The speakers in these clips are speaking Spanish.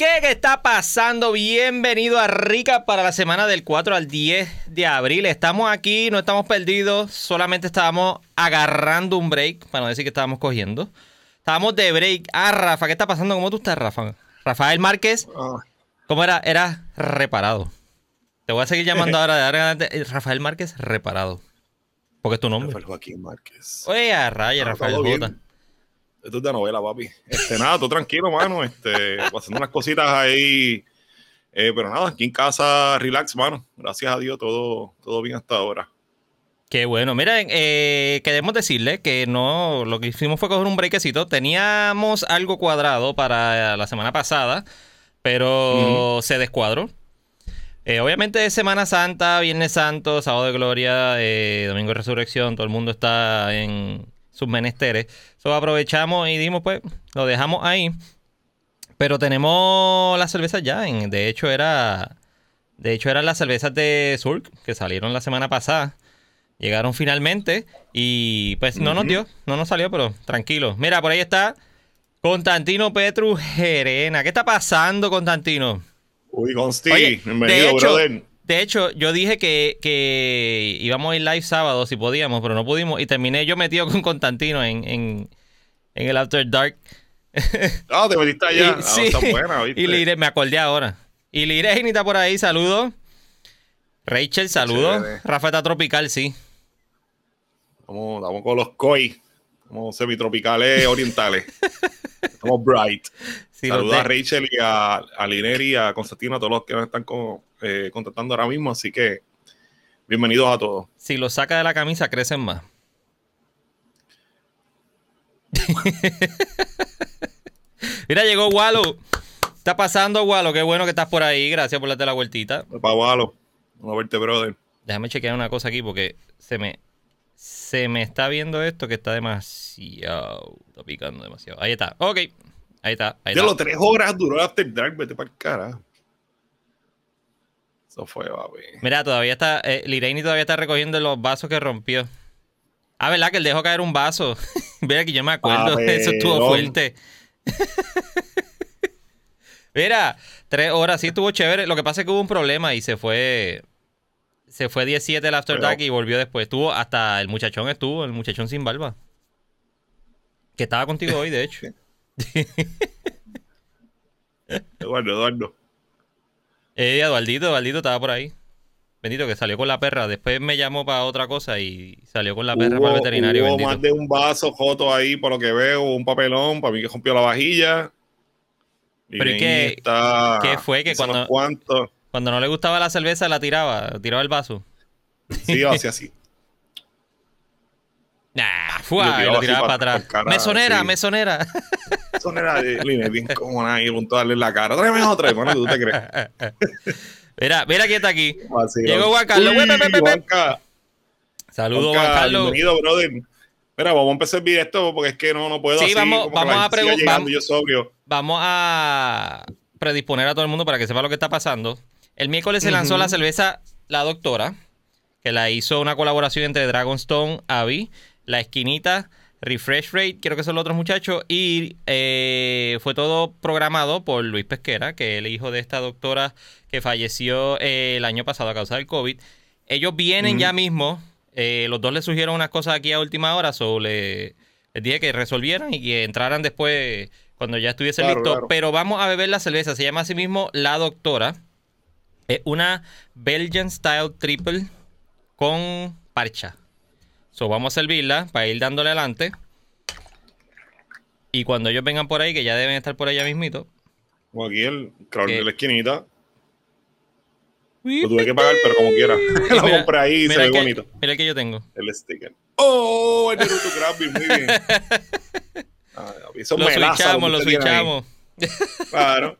¿Qué, está pasando? Bienvenido a Rica para la semana del 4 al 10 de abril. Estamos aquí, no estamos perdidos, solamente estábamos agarrando un break, para no decir que estábamos cogiendo. Estábamos de break. Ah, Rafa, ¿qué está pasando? ¿Cómo tú estás, Rafa? Rafael Márquez, Ah, ¿cómo era? Era reparado. Te voy a seguir llamando ahora de ahora adelante, eh, Rafael Márquez reparado. Porque es tu nombre. Rafael Joaquín Márquez. Oye, a raya, Ah, Rafael. J. Esto es de novela, papi. Este, nada, tú tranquilo, mano. Este, pasando unas cositas ahí. Eh, pero nada, aquí en casa, relax, mano. Gracias a Dios, todo, todo bien hasta ahora. Qué bueno. Miren, eh, queremos decirle que no, lo que hicimos fue coger un breakcito. Teníamos algo cuadrado para la semana pasada, pero se descuadró. Eh, obviamente es Semana Santa, Viernes Santo, Sábado de Gloria, eh, Domingo de Resurrección, todo el mundo está en sus menesteres. So, aprovechamos y dijimos, pues, lo dejamos ahí. Pero tenemos las cervezas ya. En, de hecho, era. De hecho, eran las cervezas de Surk que salieron la semana pasada. Llegaron finalmente. Y pues no nos dio. No nos salió, pero tranquilo. Mira, por ahí está Constantino Petru Gerena. ¿Qué está pasando, Constantino? Uy, Consti, Oye, bienvenido, de hecho, brother. De hecho, yo dije que, que íbamos a ir live sábado si podíamos, pero no pudimos. Y terminé yo metido con Constantino en, en, en el After Dark. Ah, te metiste allá. Y- Ah, sí. buena, ¿viste? Y Lire, me acordé ahora. Y Lire está por ahí, saludos. Rachel, saludos. Rafa está tropical, sí. Estamos, estamos con los koi. Como semitropicales orientales. Estamos bright. Sí, Saludos a Rachel y a, a Lineri y a Constantino, a todos los que nos están con- eh, contactando ahora mismo. Así que bienvenidos a todos. si los saca de la camisa, crecen más. Mira, llegó Walo. Está pasando, Walo. Qué bueno que estás por ahí. Gracias por darte la vueltita. Para Walo. Vamos a verte, brother. Déjame chequear una cosa aquí porque se me, se me está viendo esto que está demasiado. Está picando demasiado. Ahí está. Ok. Ahí está. Ahí De los tres horas duró el After Dark, vete para el cara. Eso fue, papi. Mira, todavía está. Eh, Lireini todavía está recogiendo los vasos que rompió. Ah, ¿verdad? Que él dejó caer un vaso. Mira que yo me acuerdo. Eso estuvo fuerte. Mira, tres horas, sí estuvo chévere. Lo que pasa es que hubo un problema y se fue. Se fue 17 el After Dark y volvió después. Estuvo hasta el muchachón estuvo, el muchachón sin barba. Que estaba contigo hoy, de hecho. Eduardo, Eduardo. Eh, Eduardito, Eduardito estaba por ahí. Bendito que salió con la perra. Después me llamó para otra cosa y salió con la perra Hubo- para el veterinario. hubo bendito. más de un vaso joto ahí, por lo que veo, un papelón, para mí que rompió la vajilla. Pero ¿y ahí qué- fue que cuando- cuantos. Cuando no le gustaba la cerveza, la tiraba, tiraba el vaso. Sí, así, así. Nah, fue, Lo tiraba lo tiraba pa- para atrás. cara, mesonera, sí. mesonera. Eso no era de Line, bien como ahí, a punto de darle en la cara. Tráeme otra, hermano, ¿tú te crees? mira, mira quién está aquí. Así, Llegó. Juan Carlos. Saludos, Juan Carlos. Bienvenido, brother. Mira, vamos a empezar el directo porque es que no, no puedo Sí, así, vamos- como vamos a gente siga pregun- llegando, vamos-. Vamos a predisponer a todo el mundo para que sepa lo que está pasando. El miércoles se lanzó la cerveza La Doctora, que la hizo una colaboración entre Dragonstone, Avi, La Esquinita, Refresh Rate, creo que son los otros muchachos, y eh, fue todo programado por Luis Pesquera, que es el hijo de esta doctora que falleció eh, el año pasado a causa del COVID. Ellos vienen ya mismo, eh, los dos le surgieron unas cosas aquí a última hora, so le, les dije que resolvieran y que entraran después cuando ya estuviese Claro, listo. claro. Pero vamos a beber la cerveza, se llama así mismo La Doctora. Es una Belgian Style Triple con parcha. So, vamos a servirla para ir dándole adelante. Y cuando ellos vengan por ahí, que ya deben estar por allá mismito. Como aquí el crowd de la esquinita. Lo tuve que pagar, pero como quiera. Lo mira- compré ahí y se ve que- bonito. Mira el que yo tengo. El sticker. ¡Oh! El Naruto Grabby, muy bien. Ah, eso Lo es melaza, switchamos, lo switchamos. Claro.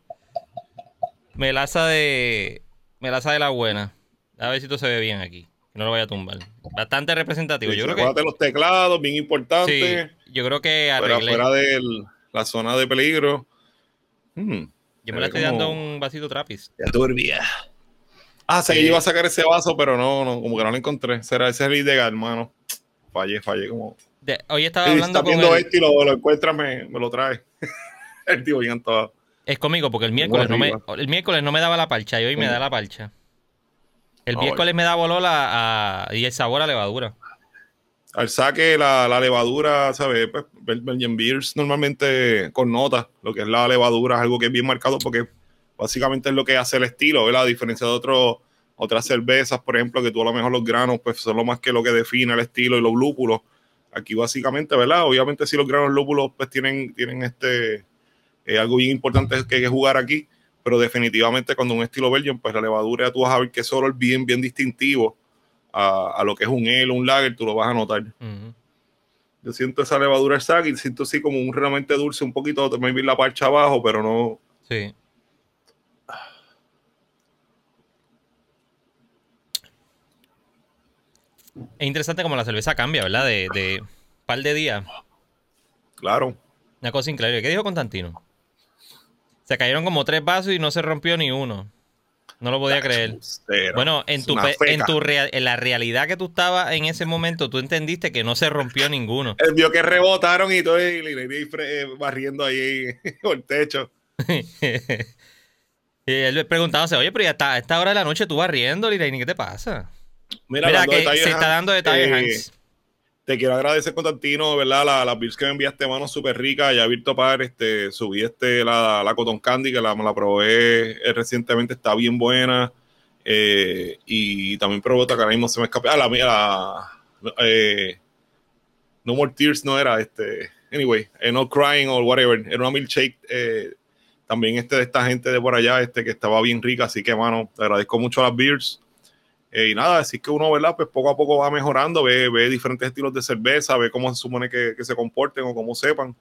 Melaza de. Melaza de la buena. A ver si esto se ve bien aquí. Que no lo vaya a tumbar. Bastante representativo. Sí, yo creo que. acuérdate los teclados, bien importante. Sí, yo creo que Fuera, arreglé. fuera de la zona de peligro. Hmm, Yo me la estoy dando un vasito trapis. Ya turbia. Ah, sé que Sí. yo iba a sacar ese vaso, pero no, no, como que no lo encontré. Será ese es el ilegal, hermano. Fallé, fallé como. De- hoy estaba Si hablando estás con viendo el, esto y lo, lo encuentras, me, me lo trae. el tío bien todo. Es conmigo porque el miércoles, no me, el miércoles no me daba la parcha y hoy me da la parcha. El miércoles me da olor a, y el sabor a levadura. Al saque, la, la levadura, ¿sabes? Pues, Belgian Beers normalmente con nota, lo que es la levadura es algo que es bien marcado porque básicamente es lo que hace el estilo, ¿verdad? A diferencia de otros otras cervezas, por ejemplo, que tú a lo mejor los granos, pues son lo más que lo que define el estilo y los lúpulos. Aquí básicamente, ¿verdad? Obviamente si los granos lúpulos pues tienen, tienen este, eh, algo bien importante que hay que jugar aquí, pero definitivamente cuando un estilo Belgian, pues la levadura tú vas a ver que solo es bien, bien distintivo a, lo que es un ale, un lager, tú lo vas a notar. Yo siento esa levadura y siento así como un realmente dulce, un poquito, también la parcha abajo, pero no. Sí. Es interesante como la cerveza cambia, ¿verdad? De, de par de días. Claro. Una cosa increíble. ¿Qué dijo Constantino? Se cayeron como tres vasos y no se rompió ni uno. No lo podía creer. Bueno, en tu, en tu en la realidad que tú estabas en ese momento, tú entendiste que no se rompió ninguno. Él vio que rebotaron y todo y, barriendo ahí por el techo. y él preguntándose, oye, pero ya está, a esta hora de la noche tú barriendo, Liraini, ¿qué te pasa? Mira, que se está dando detalles, eh, Te quiero agradecer, Constantino, ¿verdad? Las la beers que me enviaste, mano, súper rica. Ya Virto Par, este, subí este, la, la Cotton Candy, que la, la probé eh, recientemente, está bien buena. Eh, y también probé otra que ahora mismo se me escapó. Ah, la mía, No More Tears no era, este, anyway, No Crying or whatever, era una milkshake. también este de esta gente de por allá, este, que estaba bien rica. Así que, mano, te agradezco mucho las beers. Eh, y nada, así que uno, ¿verdad? Pues poco a poco va mejorando, ve, ve diferentes estilos de cerveza, ve cómo se supone que, que se comporten o cómo sepan.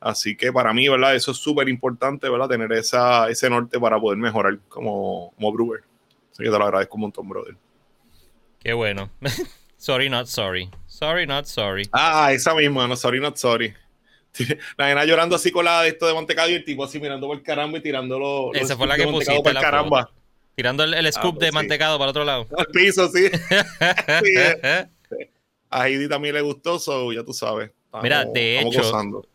Así que para mí, ¿verdad? Eso es súper importante, ¿verdad? Tener esa, ese norte para poder mejorar como, como brewer. Así que te lo agradezco un montón, brother. Qué bueno. sorry, not sorry. Sorry, not sorry. Ah, esa misma, no, sorry, not sorry. La nena llorando así con la de esto de mantecado y el tipo así mirando por caramba y tirándolo. Esa fue la que pusiste. Por el caramba. Tirando el, scoop ah, pues de mantecado para el otro lado. Al piso, sí. Eh. A Heidi también le gustó, so ya tú sabes. Mira, de hecho,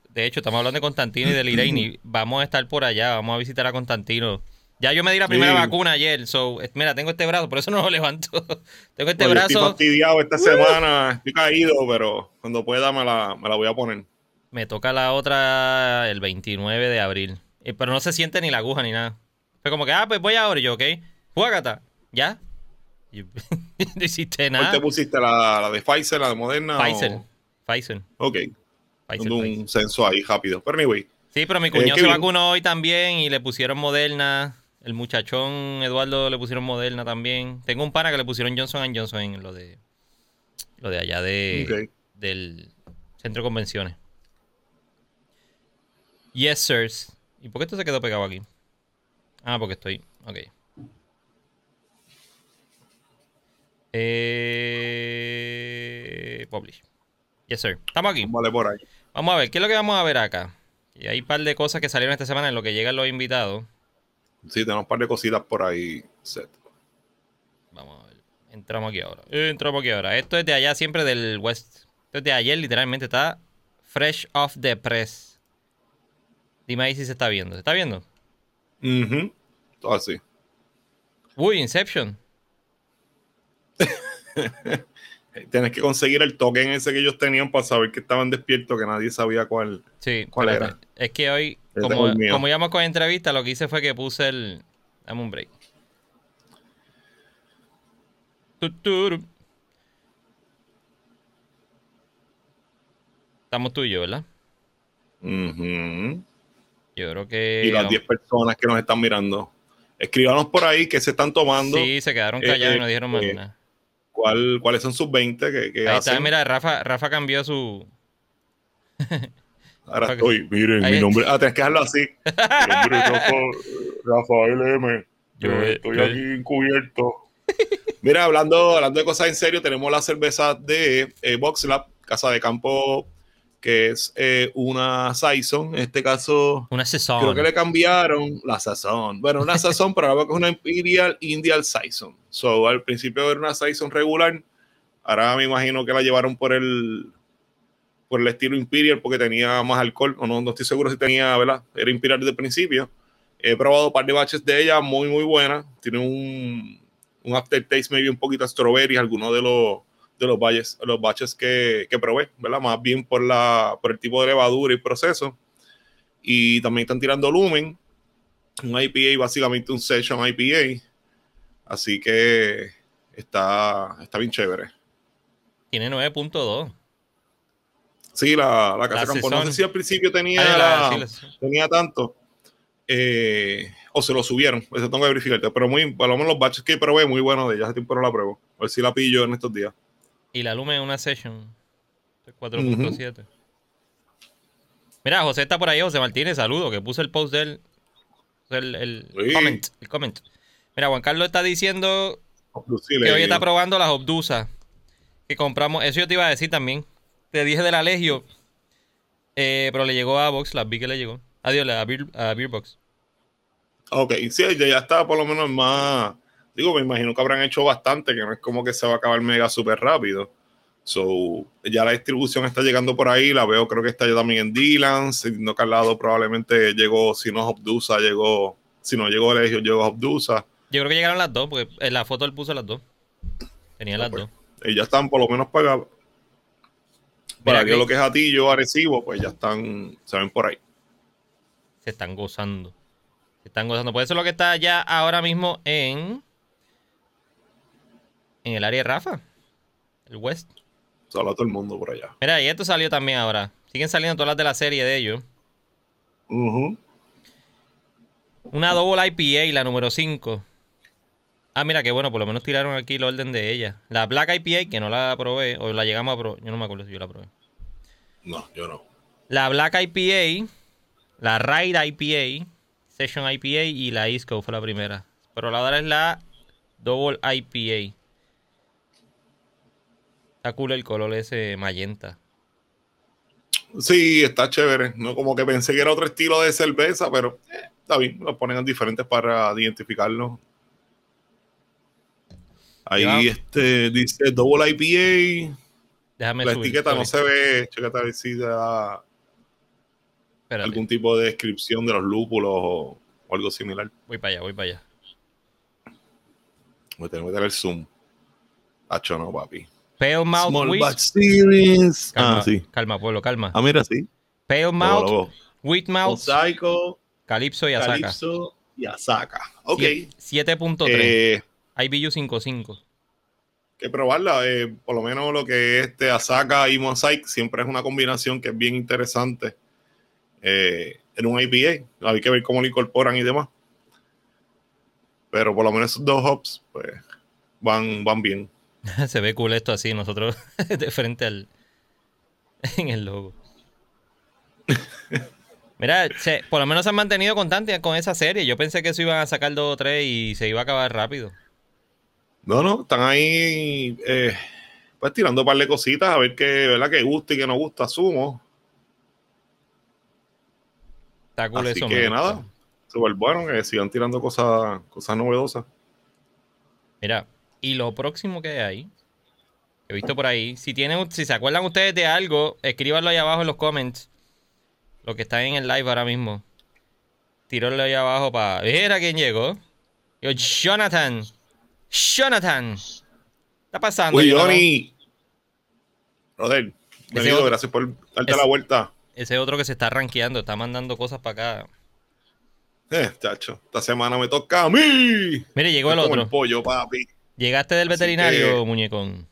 de hecho, estamos hablando de Constantino y de Liraini. vamos a estar por allá, vamos a visitar a Constantino. Ya yo me di la primera vacuna ayer, so, mira, tengo este brazo, por eso no lo levanto. tengo este brazo. Estoy fastidiado esta semana, estoy caído, pero cuando pueda me la, me la voy a poner. Me toca la otra el 29 de abril. Eh, pero no se siente ni la aguja ni nada. Fue como que, ah, pues voy ahora y yo, ok. Juágata, ¿ya? no hiciste nada. ¿Cuál te pusiste? ¿La, ¿La, de Pfizer, la de Moderna? Pfizer. Pfizer. Ok. Pfizer, un censo ahí rápido. Pero anyway. Sí, pero mi eh, cuñado se vacunó hoy también y le pusieron Moderna. El muchachón Eduardo le pusieron Moderna también. Tengo un pana que le pusieron Johnson Johnson en lo de lo de allá de del centro de convenciones. Yes, sirs. ¿Y por qué esto se quedó pegado aquí? Ah, porque estoy. Ok. Eh, publish. Yes, sir. Estamos aquí. Vale, por ahí. Vamos a ver, ¿qué es lo que vamos a ver acá? Y hay un par de cosas que salieron esta semana en lo que llegan los invitados. Sí, tenemos un par de cositas por ahí set. Vamos a ver. Entramos aquí ahora. Entramos aquí ahora. Esto es de allá siempre del West. Esto es de ayer, literalmente. Está fresh off the press. Dime ahí si se está viendo. ¿Se está viendo? Mhm. Todo así. Uy, Inception. Tienes que conseguir el token ese que ellos tenían para saber que estaban despiertos, que nadie sabía cuál, sí, cuál era. Es que hoy, como, como íbamos con entrevista, lo que hice fue que puse el. Dame un break. Estamos tú y yo, ¿verdad? Yo creo que. Y las 10 personas que nos están mirando. Escríbanos por ahí que se están tomando. Sí, se quedaron callados y no dijeron más eh, nada. ¿Cuál, ¿Cuáles son sus 20 que, que Ahí está, mira, Rafa, Rafa cambió su. Ahora estoy, miren, mi nombre. Ah, tienes que dejarlo así. mi nombre es Rafa, Rafael M. Yo, estoy aquí encubierto. Mira, hablando, hablando de cosas en serio, tenemos la cerveza de eh, Boxlab, Casa de Campo que es eh, una Saison, en este caso. Una Saison. Creo que le cambiaron la Saison. Bueno, una Saison, pero ahora es una Imperial Indial Saison. So, al principio era una Saison regular. Ahora me imagino que la llevaron por el por el estilo Imperial porque tenía más alcohol, o no, no estoy seguro si tenía, ¿verdad? Era Imperial desde el principio. He probado un par de batches de ella, muy, muy buena. Tiene un, un aftertaste maybe un poquito a strawberry, algunos de los de los batches, los batches que, que probé, ¿verdad? Más bien por, la, por el tipo de levadura y proceso. Y también están tirando lumen, un IPA, básicamente un session IPA. Así que está, está bien chévere. Tiene 9.2. Sí, la, la casa campo. No sé si al principio tenía, la- la- sí, la- tenía tanto. eh, o se lo subieron. Eso tengo que verificarte. Pero muy, por lo menos los batches que probé, muy buenos de ella. Hace tiempo no la pruebo. A ver si la pillo en estos días. Y la Lumen es una Session. 4.7. Mira, José está por ahí, José Martínez, saludo, que puse el post de él. El, el Sí. comment, el comment. Mira, Juan Carlos está diciendo que hoy está probando las obdusas que compramos. Eso yo te iba a decir también. Te dije de la Legio. eh, pero le llegó a Box, las vi que le llegó. Adiós, a Beer, a Beer Box. Ok, sí, ya, ya está por lo menos más. Digo, me imagino que habrán hecho bastante, que no es como que se va a acabar mega súper rápido. So, ya la distribución está llegando por ahí, la veo, creo que está ya también en Dylan, no que al lado probablemente llegó, si no Obdusa, llegó, si no llegó Legio, llegó Obdusa. Yo creo que llegaron las dos, porque en la foto él puso las dos. Tenía las pues. dos. Y ya están por lo menos pagados. Para que lo que es Atillo, Arecibo, pues ya están, se ven por ahí. Se están gozando. Se están gozando. Por eso es lo que está ya ahora mismo en. En el área de Rafa. El West. A todo el mundo por allá. Mira, y esto salió también ahora. Siguen saliendo todas las de la serie de ellos. Ujú. Una Double IPA, la número 5. Ah, mira, qué bueno, por lo menos tiraron aquí el orden de ella. La Black IPA, que no la probé, o la llegamos a probar. Yo no me acuerdo si yo la probé. No, yo no. La Black IPA, la Ride IPA, Session IPA y la Coast fue la primera. Pero la otra es la Double IPA. Está cool el color ese magenta. Sí, está chévere. No como que pensé que era otro estilo de cerveza, pero eh, está bien. Lo ponen diferentes para identificarlo. Ahí este dice Double IPA. Déjame la subir, etiqueta no se ve. Chécate a ver si da Espérate, algún tipo de descripción de los lúpulos o, o algo similar. voy para allá, voy para allá. Voy a tener que meter el zoom. Hacho, no, papi. Pale Mouth Small. Batch Series. Calma, Ah, sí. calma, pueblo, calma. Ah, mira, sí. Pale Mouth, luego. Wheat Mouth, Mosaico, Calypso y Asaka. Calypso y Asaka. Ok. Sie- 7.3. Eh, IBU 5.5. que probarla. eh, por lo menos lo que es este Asaka y Mosaic siempre es una combinación que es bien interesante eh, en un IPA. Hay que ver cómo lo incorporan y demás. Pero por lo menos esos dos hops pues, van, van bien. Se ve cool esto así, nosotros de frente al. en el logo. Mira, se- por lo menos se han mantenido constantes con esa serie. Yo pensé que eso iban a sacar dos o tres y se iba a acabar rápido. No, no, están ahí eh, pues tirando un par de cositas a ver qué, ¿verdad? que gusta y que no gusta, asumo. Está cool Así eso. que nada, súper bueno que sigan tirando cosas, cosas novedosas. Mira, y lo próximo que hay, he visto por ahí, si tienen, si se acuerdan ustedes de algo, escríbanlo ahí abajo en los comments. Lo que está en el live ahora mismo. Tírenlo ahí abajo para. Mira quién llegó. Yo, Jonathan. Jonathan. ¿Qué está pasando? Uy? Johnny. Bienvenido, otro- gracias por darte ese- la vuelta. Ese otro que se está rankeando, está mandando cosas para acá. Eh, chacho, esta semana me toca a mí. Mire, llegó el como otro. el pollo, papi. Llegaste del Así veterinario, que- muñecón.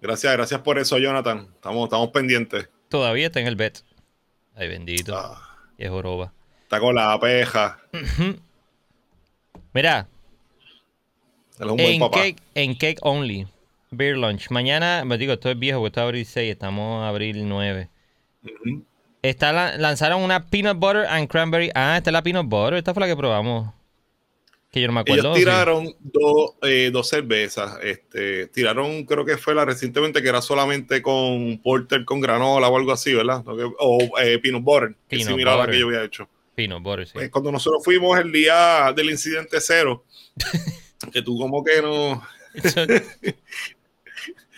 Gracias, gracias por eso, Jonathan. Estamos, estamos pendientes. Todavía está en el vet. Ay, bendito. Ah, Qué joroba. está con la peja. Mira, Él es un buen en papá. cake, en cake only. Beer lunch. Mañana, me digo, esto es viejo, porque esto es abril 6, estamos a abril 9. Ujú. Está la- lanzaron una peanut butter and cranberry. Ah, esta es la peanut butter. Esta fue la que probamos. Que yo no me acuerdo. Ellos sí. tiraron dos, eh, dos cervezas. Este, tiraron, creo que fue la recientemente, que era solamente con porter con granola o algo así, ¿verdad? O eh, peanut butter, que es similar a la butter. que yo había hecho. Peanut butter, sí. Pues, cuando nosotros fuimos el día del incidente cero, que tú como que no,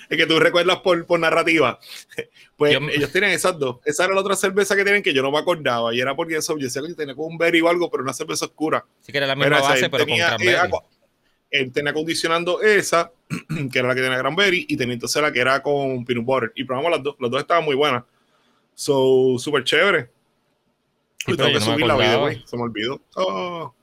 Es que tú recuerdas por, por narrativa. Pues ellos tienen esas dos. Esa era la otra cerveza que tienen que yo no me acordaba. Y era porque eso, yo sé que tenía como un berry o algo, pero una cerveza oscura. Sí que era la misma base, pero tenía, con cranberry. Él tenía acondicionando esa, que era la que tenía cranberry, y tenía entonces la que era con peanut butter. Y probamos las dos. Las dos estaban muy buenas. So, súper chévere. Sí, tengo que subir la video, güey. Se me olvidó. Oh.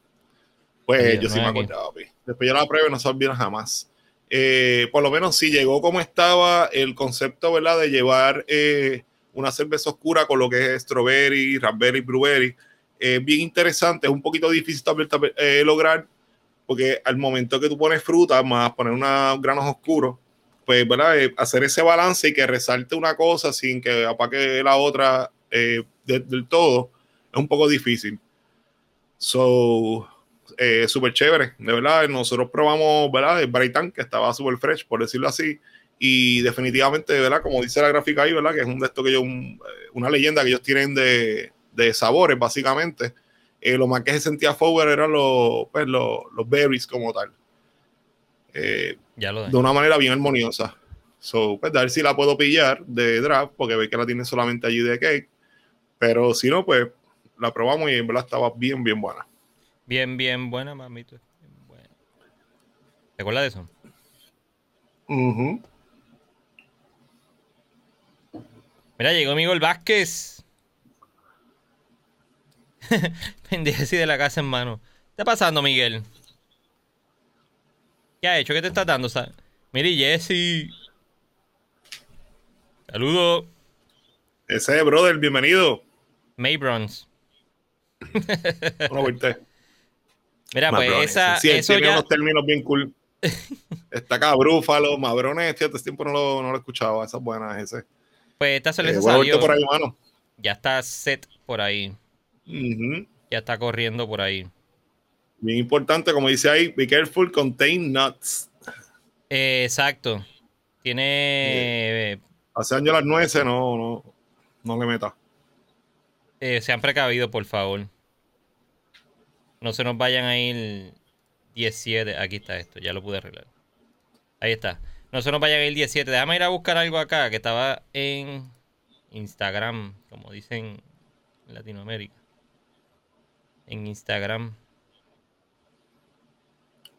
Pues yo sí me acordaba, Después yo la pruebe no se olvida jamás. Eh, por lo menos si llegó como estaba el concepto, ¿verdad? De llevar eh, una cerveza oscura con lo que es strawberry, raspberry, blueberry. Es bien interesante, es un poquito difícil también eh, lograr, porque al momento que tú pones fruta, más poner unos granos oscuros, pues, ¿verdad? hacer ese balance y que resalte una cosa sin que apague la otra del todo, es un poco difícil. So, eh, súper chévere, de verdad. Nosotros probamos, ¿verdad? El Brighton, que estaba súper fresh, por decirlo así. Y definitivamente, ¿verdad? Como dice la gráfica ahí, ¿verdad? Que es un de que ellos, eh, una leyenda que ellos tienen de, de sabores, básicamente. Eh, lo más que se sentía forward eran los, pues, los, los berries como tal. ya lo de una manera bien armoniosa. So, pues, a ver si la puedo pillar de draft, porque ve que la tiene solamente allí de cake. Pero si no, pues la probamos y en verdad estaba bien, bien buena. Bien, bien buena, mamito. ¿Te acuerdas de eso? Mira, llegó Miguel Vázquez. Pendejo de la casa en mano. ¿Qué está pasando, Miguel? ¿Qué ha hecho? ¿Qué te está dando? Mire, Jesse. Saludo. Ese, brother, bienvenido. Maybronze. no, Mira, pues esa. Sí, eso tiene unos términos bien cool. Está acá, Brúfalo, Mabrones, este tiempo no lo, no lo escuchaba, esas buenas, ese. Pues esta cerveza eh, salió. Por ahí, mano. Ya está set por ahí. Ya está corriendo por ahí. Bien importante, como dice ahí, be careful, contain nuts. Eh, exacto. Tiene. Hace años las nueces, no, no, no le meta. Eh, se han precavido, por favor. No se nos vayan a ir 17. Aquí está esto, ya lo pude arreglar. Ahí está. No se nos vayan a ir 17. Déjame ir a buscar algo acá que estaba en Instagram, como dicen en Latinoamérica. En Instagram.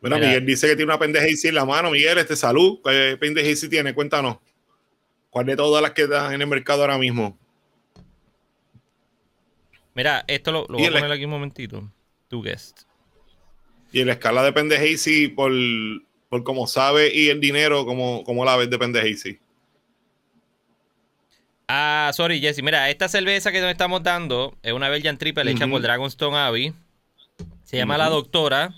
Bueno, Miguel dice que tiene una pendeja en la mano. Miguel, este salud. ¿Qué pendeja tiene? Cuéntanos. ¿Cuál de todas las que están en el mercado ahora mismo? Mira, esto lo, voy a poner aquí un momentito guest. Y en la escala depende Hazy por, por cómo sabe y el dinero, como, como la ves depende Hazy. Ah, sorry, Jesse. Mira, esta cerveza que nos estamos dando es una Belgian Triple hecha por Dragonstone Abbey. Se llama La Doctora.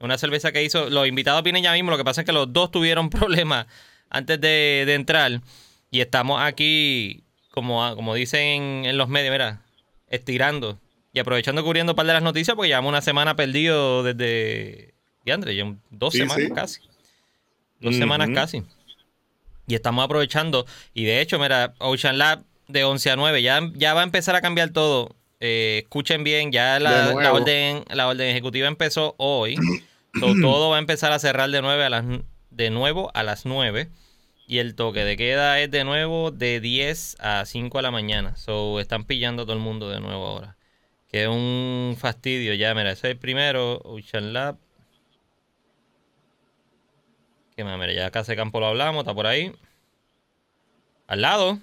Una cerveza que hizo. Los invitados vienen ya mismo. Lo que pasa es que los dos tuvieron problemas antes de, entrar. Y estamos aquí, como, como dicen en los medios, mira, estirando y aprovechando cubriendo un par de las noticias, porque llevamos una semana perdido desde. André, dos semanas casi. Dos semanas casi. Y estamos aprovechando. Y de hecho, mira, Ocean Lab de 11 a 9 ya, ya va a empezar a cambiar todo. Eh, escuchen bien, ya la, orden, la orden ejecutiva empezó hoy. todo va a empezar a cerrar de, 9 a las, de nuevo a las 9. Y el toque de queda es de nuevo de 10 a 5 de la mañana. So, están pillando a todo el mundo de nuevo ahora. Que es un fastidio. Ya, mira, ese es el primero. Ocean Lab. Que más, mira, ya acá ese campo lo hablamos, está por ahí. Al lado.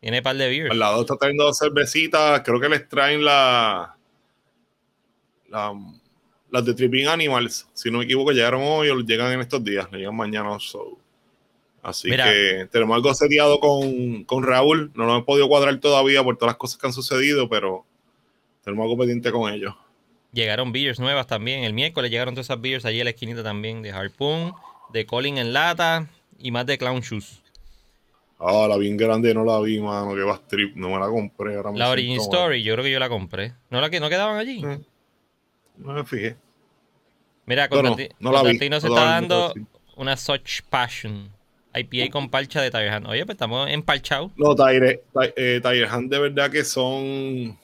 Tiene un par de beers. Al lado está trayendo cervecitas. Creo que les traen la. la las de Tripping Animals. Si no me equivoco, llegaron hoy o llegan en estos días. Llegan mañana. So. Así que tenemos algo seteado con, con Raúl. No lo hemos podido cuadrar todavía por todas las cosas que han sucedido, pero tenemos algo pendiente con ellos. Llegaron beers nuevas también. El miércoles llegaron todas esas beers allí en la esquinita también de Harpoon, de Colin en lata y más de Clown Shoes. Ah, la bien grande no la vi, mano. Que va strip. No me la compré. Ahora la Origin Story, yo creo que yo la compré. ¿No, la, no quedaban allí? Eh, no me fijé. Mira, Constantino no, no, se está dando una Such Passion. IPA con parcha de Tiger Hand. Oye, pues estamos empalchados. No, Tiger, eh, Tiger Hand de verdad que son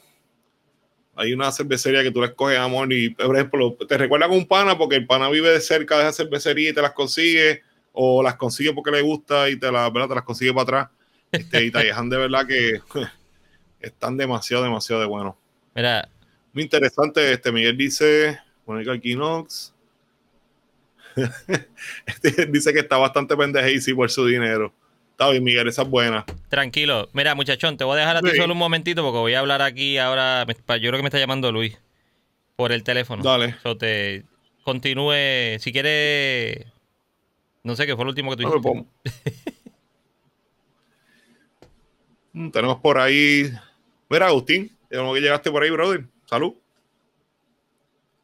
hay una cervecería que tú le escoges, amor, y por ejemplo, te recuerda con un pana porque el pana vive de cerca de esa cervecería y te las consigue, o las consigue porque le gusta y te, te las consigue para atrás. Este, y dejan de verdad que están demasiado, demasiado de bueno. Mira. Muy interesante. Este Miguel dice, Mónica Equinox. este, dice que está bastante pendeje por su dinero. Está bien, Miguel, esa es buena. Tranquilo. Mira, muchachón, te voy a dejar a ti solo un momentito porque voy a hablar aquí ahora. Yo creo que me está llamando Luis por el teléfono. Dale. te continúe. Si quiere. No sé qué fue lo último que tú dijiste. Mm, tenemos por ahí. Mira, Agustín, como que llegaste por ahí, brother. Salud.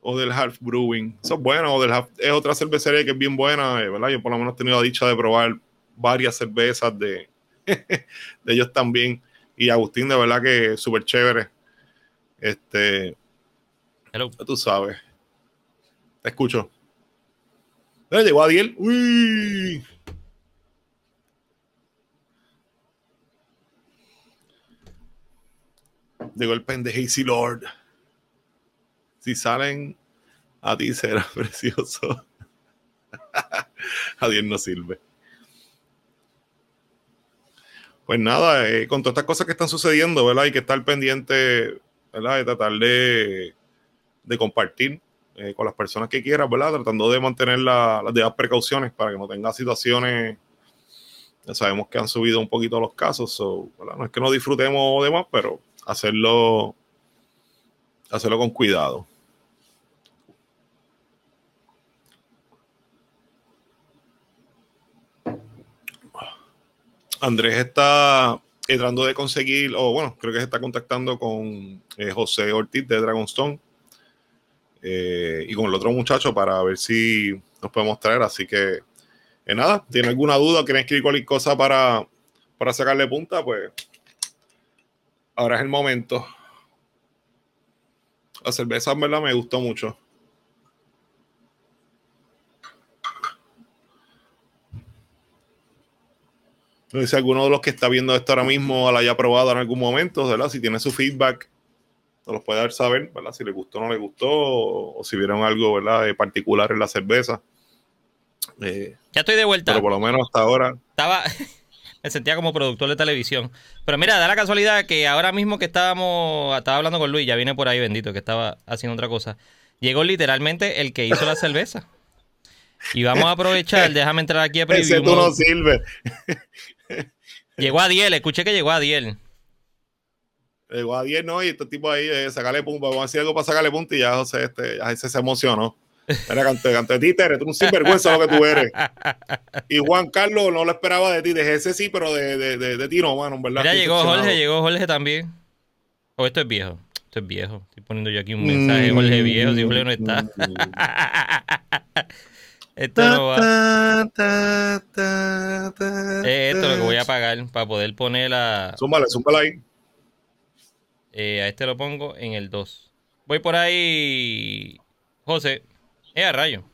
O del Half Brewing. Eso es bueno. O del es otra cervecería que es bien buena, eh, ¿verdad? Yo por lo menos he tenido la dicha de probar varias cervezas de, de ellos también. Y Agustín, de verdad que súper chévere. Este. Hello. Tú sabes. Te escucho. Mira, llegó Adiel. Uy. Llegó el pen de Hazy Lord. Si salen a ti será precioso. Adiel no sirve. Pues nada, eh, con todas estas cosas que están sucediendo, ¿verdad? Hay que estar pendiente, ¿verdad? De tratar de, de compartir eh, con las personas que quieran, ¿verdad? Tratando de mantener las debidas precauciones para que no tenga situaciones. Ya sabemos que han subido un poquito los casos, no es que no disfrutemos de más, pero hacerlo, hacerlo con cuidado. Andrés está tratando de conseguir, o bueno, creo que se está contactando con eh, José Ortiz de Dragonstone eh, y con el otro muchacho para ver si nos podemos traer. Así que, eh, nada, ¿tiene alguna duda? ¿Quieren escribir cualquier cosa para, para sacarle punta? Pues ahora es el momento. La cerveza, en verdad, me gustó mucho. No sé si alguno de los que está viendo esto ahora mismo la haya probado en algún momento, ¿verdad? Si tiene su feedback, nos lo puede dar saber, ¿verdad? Si le gustó o no le gustó, o, si vieron algo, ¿verdad? De particular en la cerveza. Eh, ya estoy de vuelta. Pero por lo menos hasta ahora. Estaba. me sentía como productor de televisión. Pero mira, da la casualidad que ahora mismo que estábamos. Estaba hablando con Luis, ya viene por ahí, bendito, que estaba haciendo otra cosa. Llegó literalmente el que hizo la cerveza. Y vamos a aprovechar, déjame entrar aquí a preview. Ese tú no sirve. Llegó a Diel, escuché que llegó a Diel. Llegó a 10, ¿no? Y este tipo ahí, eh, sacarle punto, vamos a decir algo para sacarle punto y ya José, este, ya ese se emocionó. Mira, cante, cante de ti, tú un sinvergüenza lo que tú eres. Y Juan Carlos no lo esperaba de ti, de ese sí, pero de, de, de, de ti no, mano, ¿verdad? Mira, llegó Jorge, llegó Jorge también. O esto es viejo. Esto es viejo. Estoy poniendo yo aquí un mensaje, Jorge viejo, si Jorge no está. Esto no va. esto es lo que voy a pagar para poder poner la. Zúmbale, zúmbale ahí. Eh, a este lo pongo en el 2. Voy por ahí. José. Eh, a rayo.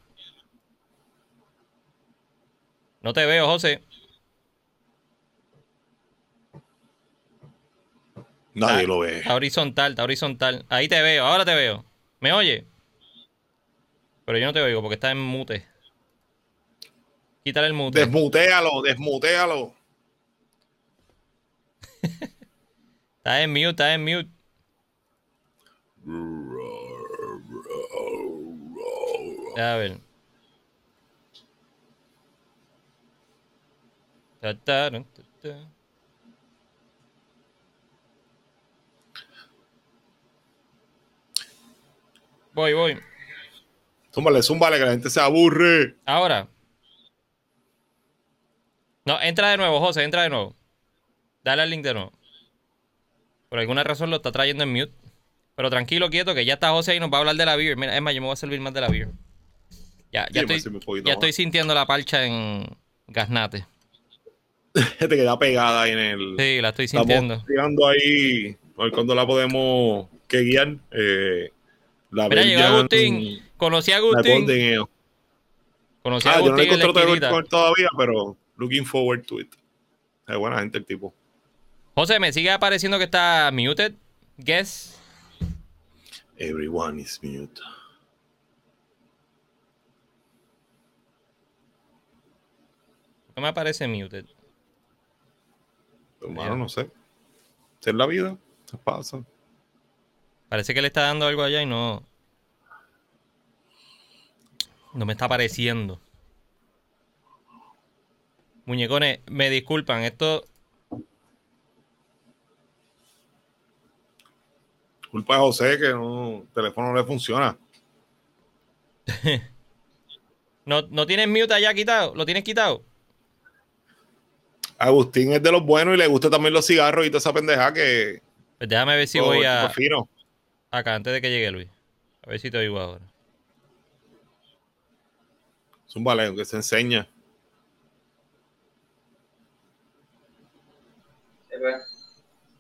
No te veo, José. Nadie lo ve. Está horizontal, está horizontal. Ahí te veo, ahora te veo. ¿Me oye? Pero yo no te oigo porque está en mute. Quítale el mute. Desmutealo, desmutealo. está en mute, está en mute. A ver. Voy, voy. Zúmbale, zúmbale, que la gente se aburre. Ahora. No, entra de nuevo, José, entra de nuevo. Dale al link de nuevo. Por alguna razón lo está trayendo en mute. Pero tranquilo, quieto, que ya está José y nos va a hablar de la beer. Mira, es más, yo me voy a servir más de la beer. Ya, ya, estoy, ya estoy sintiendo la parcha en Gasnate. Te queda pegada ahí en el. Sí, la estoy sintiendo. Estamos tirando ahí, a ver cuándo la podemos que guiar. Eh, la Mira, llegó Agustín. Conocí a Agustín. Conocí a Agustín. Ah, yo no encontré todavía, pero looking forward to it. Es buena gente el tipo. José, me sigue apareciendo que está muted. Guess. Everyone is mute. No me aparece muted. Hermano, no sé. Es la vida, se pasa. Parece que le está dando algo allá y no. No me está apareciendo. Muñecones, me disculpan, esto. Culpa de José que no, el teléfono no le funciona. ¿No, ¿No tienes mute allá quitado? ¿Lo tienes quitado? Agustín es de los buenos y le gusta también los cigarros y toda esa pendeja que. Pues déjame ver si Oh, voy a. fino. Acá, antes de que llegue Luis. A ver si te oigo ahora. Es un baleo que se enseña.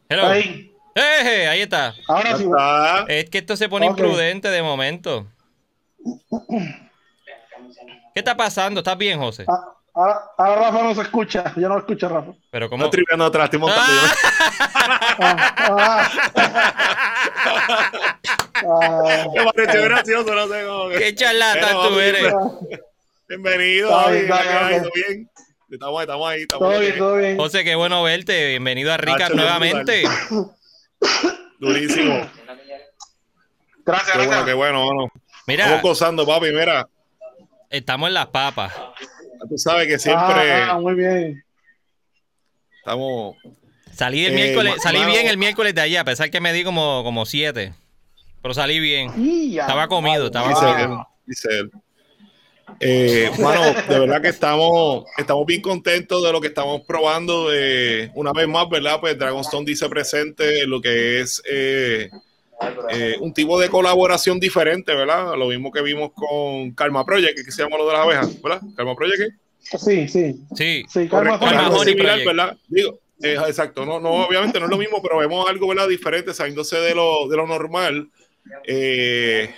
Hello. Ahí, ¡Eh! Ahí está. ahora sí. está. Es que esto se pone imprudente de momento. ¿Qué está pasando? ¿Estás bien, José? Ah, Ahora, ahora Rafa no se escucha. Yo no lo escucho, Rafa. Pero ¿cómo? No tripeando atrás, estoy montando. ¡Ah! Ah, ah, ah, gracioso, no sé cómo. que- ¡Qué charlatán tú eres! Bienvenido, Está bien, está bien, Estamos, estamos ahí. Estamos todo ahí. bien, todo bien. José, qué bueno verte. Bienvenido a Ricard Hacho, nuevamente. Durísimo. Gracias, Qué bueno, gracias. qué bueno. bueno. Mira, Estamos gozando, papi. Mira, estamos en las papas. tú sabes que siempre Ah, muy bien. estamos. Salí el Eh, miércoles, ma- salí mano. bien el miércoles de allá, a pesar que me di como, como siete. Pero salí bien. Y ya. Estaba comido, estaba Dice él. Dice él. Eh, mano, de verdad que estamos, estamos bien contentos de lo que estamos probando. eh, una vez más, ¿verdad? Pues Dragonstone dice presente en lo que es eh, eh, un tipo de colaboración diferente, ¿verdad? Lo mismo que vimos con Karma Project, que se llama lo de las abejas, ¿verdad? Karma Project, ¿qué? Sí, sí. Sí. Sí, Karma Project. ¿verdad? Digo, eh, exacto, no, no, obviamente no es lo mismo, pero vemos algo, ¿verdad? Diferente, saliéndose de lo, de lo normal, eh,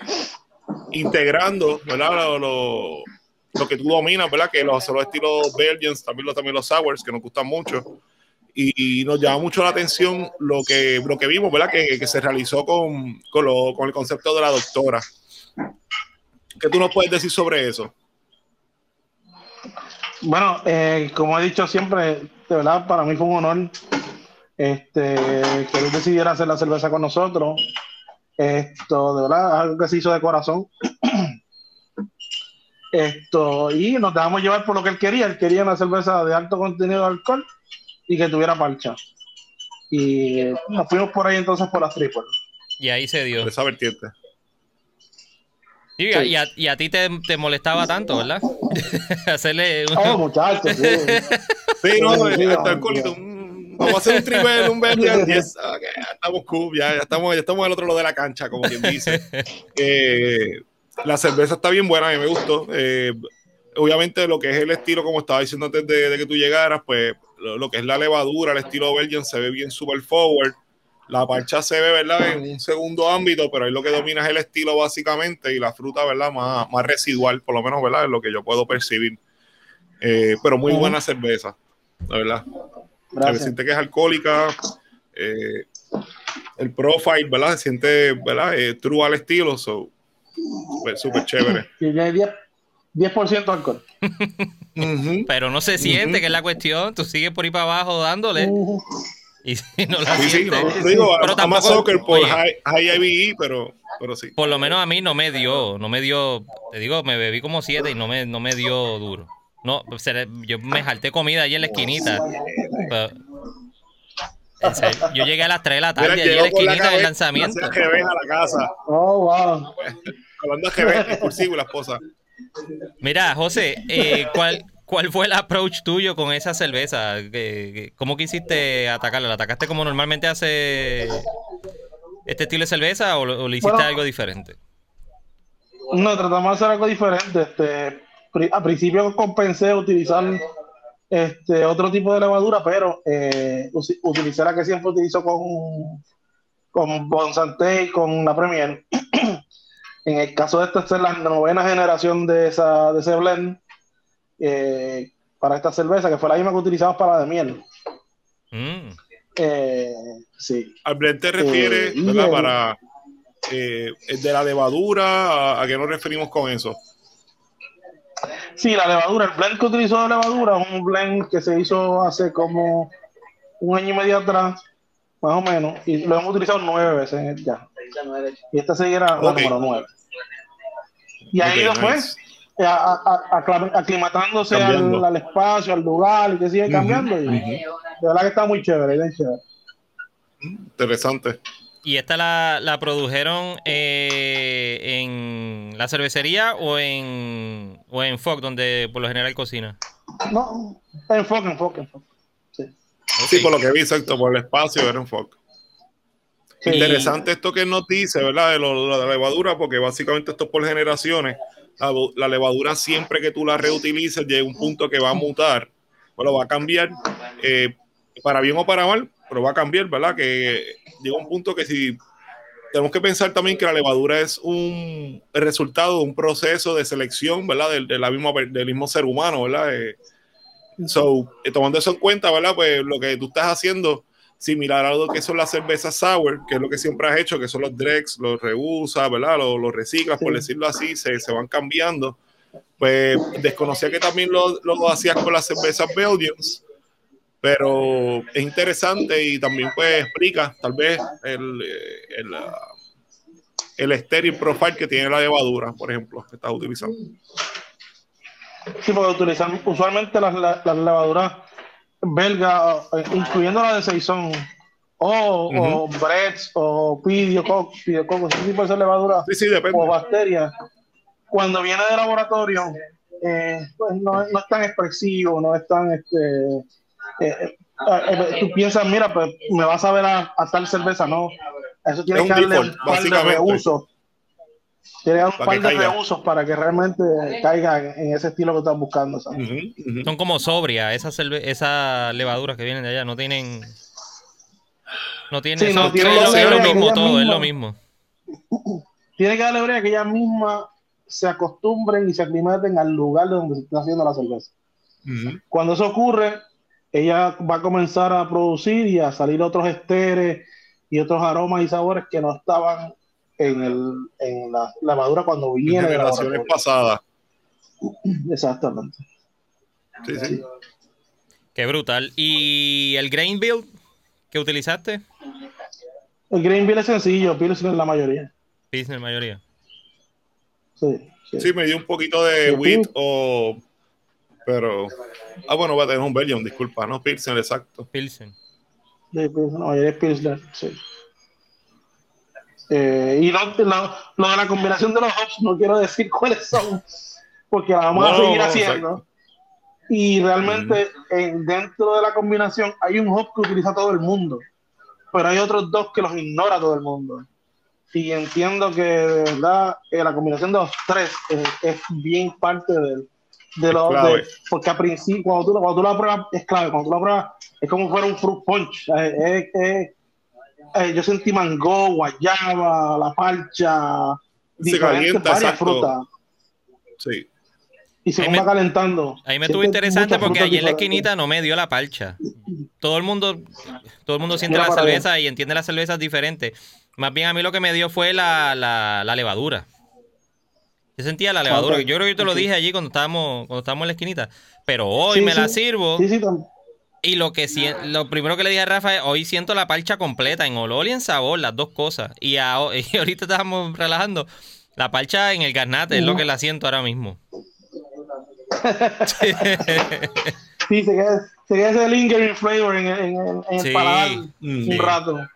integrando. Lo, lo- que tú dominas, ¿verdad? Que los, los estilos Belgians, también los, también los Sours, que nos gustan mucho. Y, nos llama mucho la atención lo que, lo que vimos, ¿verdad? Que, que se realizó con, con, lo- con el concepto de la doctora. ¿Qué tú nos puedes decir sobre eso? Bueno, eh, como he dicho siempre, de para mí fue un honor este, que él decidiera hacer la cerveza con nosotros. Esto, de verdad, algo que se hizo de corazón. Esto, y nos dejamos llevar por lo que él quería. Él quería una cerveza de alto contenido de alcohol y que tuviera parcha. Y eh, nos fuimos por ahí entonces por las triples. Y ahí se dio. Esa vertiente. Sí, y, a, y a- y a ti te, te molestaba tanto, ¿verdad? Hacerle un- Oh, muchachos, sí. Sí, no, Sí, sí, sí, está el sí. Vamos a hacer un triple, un Belgian. Yes, ok, ya estamos cool, ya, ya estamos, ya estamos al otro lado de la cancha, como quien dice. Eh, la cerveza está bien buena, a mí me gustó. Eh, obviamente, lo que es el estilo, como estaba diciendo antes de, de que tú llegaras, pues lo, lo que es la levadura, el estilo Belgian se ve bien super forward. La parcha se ve, ¿verdad? En un segundo ámbito, pero ahí lo que domina es el estilo básicamente y la fruta, ¿verdad? Más, más residual, por lo menos, ¿verdad? Es lo que yo puedo percibir. Eh, pero muy buena cerveza, la verdad. Se Gracias. siente que es alcohólica. eh, el profile, ¿verdad? Se siente, ¿verdad? Eh, true al estilo, so, súper, súper chévere. Hay 10%, 10 alcohol. Pero no se siente, Ujú. que es la cuestión. Tú sigues por ahí para abajo dándole. Uh, Y si no la Sí, sí, no, digo, Pero a tampoco- soccer por oye. high, high IBE, pero, pero sí. Por lo menos a mí no me dio, no me dio, te digo, me bebí como siete y no me, no me dio duro. No, le- yo me jalté comida allí en la esquinita. Pero- en serio, yo llegué a las 3 de la tarde Mira, allí en la esquinita del lanzamiento. hacia GB a la casa. oh, wow. Hablando de GB, expulsivo y la esposa. Mira, José, eh, ¿cuál, ¿cuál fue el approach tuyo con esa cerveza? ¿Qué- qué- ¿Cómo quisiste atacarla? ¿La atacaste como normalmente hace este estilo de cerveza o, o le hiciste Bueno. algo diferente? No, tratamos de hacer algo diferente. Este, a principio compensé utilizar este otro tipo de levadura, pero eh, utilicé la que siempre utilizo con, con Bonsante y con la Premier. en el caso de esta, esta es la novena generación de, esa, de ese blend eh, para esta cerveza, que fue la misma que utilizamos para la de miel. Mm. Eh, sí. Al blend te refiere, Eh, Para eh, de la levadura, ¿a, a qué nos referimos con eso? Sí, la levadura, el blend que utilizó de levadura es un blend que se hizo hace como un año y medio atrás, más o menos, y lo hemos utilizado nueve veces ya. Y esta sería la número nueve. Y ahí después, nice. a- a- a- aclimatándose al, espacio, al lugar, y que sigue cambiando. y de verdad que está muy chévere, bien chévere. Interesante. ¿Y esta la, la produjeron eh, en la cervecería o en, o en Fox, donde por lo general cocina? No, enfoque, enfoque, enfoque. Sí. Sí, por lo que vi, exacto, por el espacio era un foco. Sí. Interesante esto que él nos dice, ¿verdad? De, lo- lo de la levadura, porque básicamente esto es por generaciones. La, la levadura, siempre que tú la reutilices, llega un punto que va a mutar, bueno, va a cambiar, eh, para bien o para mal, pero va a cambiar, ¿verdad? Que llega un punto que si tenemos que pensar también que la levadura es un resultado de un proceso de selección, ¿verdad? Del, de la misma, del mismo ser humano, ¿verdad? Eh, so, eh, tomando eso en cuenta, ¿verdad? Pues lo que tú estás haciendo, similar a lo que son las cervezas sour, que es lo que siempre has hecho, que son los Drex, los reusas, ¿verdad? Los, los reciclas, por decirlo así, se, se van cambiando. Pues desconocía que también lo, lo hacías con las cervezas Belgians, pero es interesante y también pues explica tal vez el, eh, el, ah, el estéril profile que tiene la levadura, por ejemplo, que estás utilizando. Sí, porque utilizan usualmente las, las, las levaduras belgas, eh, incluyendo la de Saison, o, o Bretts, o Pidiococ, Pidiococ, ese tipo de levaduras Sí, sí, depende. o bacterias, cuando viene de laboratorio, eh, pues no, no es tan expresivo, no es tan, este, eh, eh, eh, tú piensas, mira, pues me vas a ver a, a tal cerveza, no, eso tiene Es que darle default, un par de reusos, tiene un par de caiga. reusos para que realmente caiga en, ese estilo que estás buscando. Son como sobria, esas cerve- esas levaduras que vienen de allá, no tienen... No tienen... Sí, no tienen es, lo- es mismo todo, es lo mismo. tiene que darle brea que ellas mismas se acostumbren y se aclimaten al lugar donde se está haciendo la cerveza. Cuando eso ocurre, ella va a comenzar a producir y a salir otros esteres y otros aromas y sabores que no estaban en, el, en la levadura cuando En viene la generaciones pasadas. Exactamente. Sí, sí. Qué brutal. ¿Y el grain build que utilizaste? El green beer es sencillo, Pilsner la mayoría. Pilsner mayoría. Sí, sí. Sí, me dio un poquito de wheat o. Pero. Ah, bueno, va a tener un Belgium, disculpa, no Pilsen, exacto. Pilsen. Pilsner, la mayoría es Pilsner, sí. Eh, y lo, lo- lo de la combinación de los hops, no quiero decir cuáles son, porque la vamos a No, seguir no, haciendo. exacto. Y realmente en- dentro de la combinación hay un hop que utiliza todo el mundo, pero hay otros dos que los ignora todo el mundo. Y entiendo que de verdad eh, la combinación de los tres es bien parte del- de, lo clave. de- porque a principio cuando tú, cuando tú la pruebas es clave, cuando tú la pruebas es como si fuera un fruit punch. Eh, eh, eh, eh, yo sentí mango, guayaba, la parcha, Se diferentes, calienta, varias exacto. frutas. Sí. Y se Ahí me- va calentando. Ahí me estuvo interesante porque allí en la esquinita no me dio la parcha. Todo el mundo, todo el mundo siente Mira la cerveza y entiende las cervezas diferentes. Más bien a mí lo que me dio fue la, la, la levadura. Yo sentía la levadura. Yo creo que yo te lo dije allí cuando estábamos, cuando estábamos en la esquinita. Pero hoy Sí, me la sirvo. Sí, Y lo que sien- lo primero que le dije a Rafa es, hoy siento la parcha completa, en olor y en sabor, las dos cosas. Y, aho- y ahorita estábamos relajando. La parcha en el garnate es lo que la siento ahora mismo. Sí, se queda, se queda ese lingering flavor en, en- en- el paladar un rato.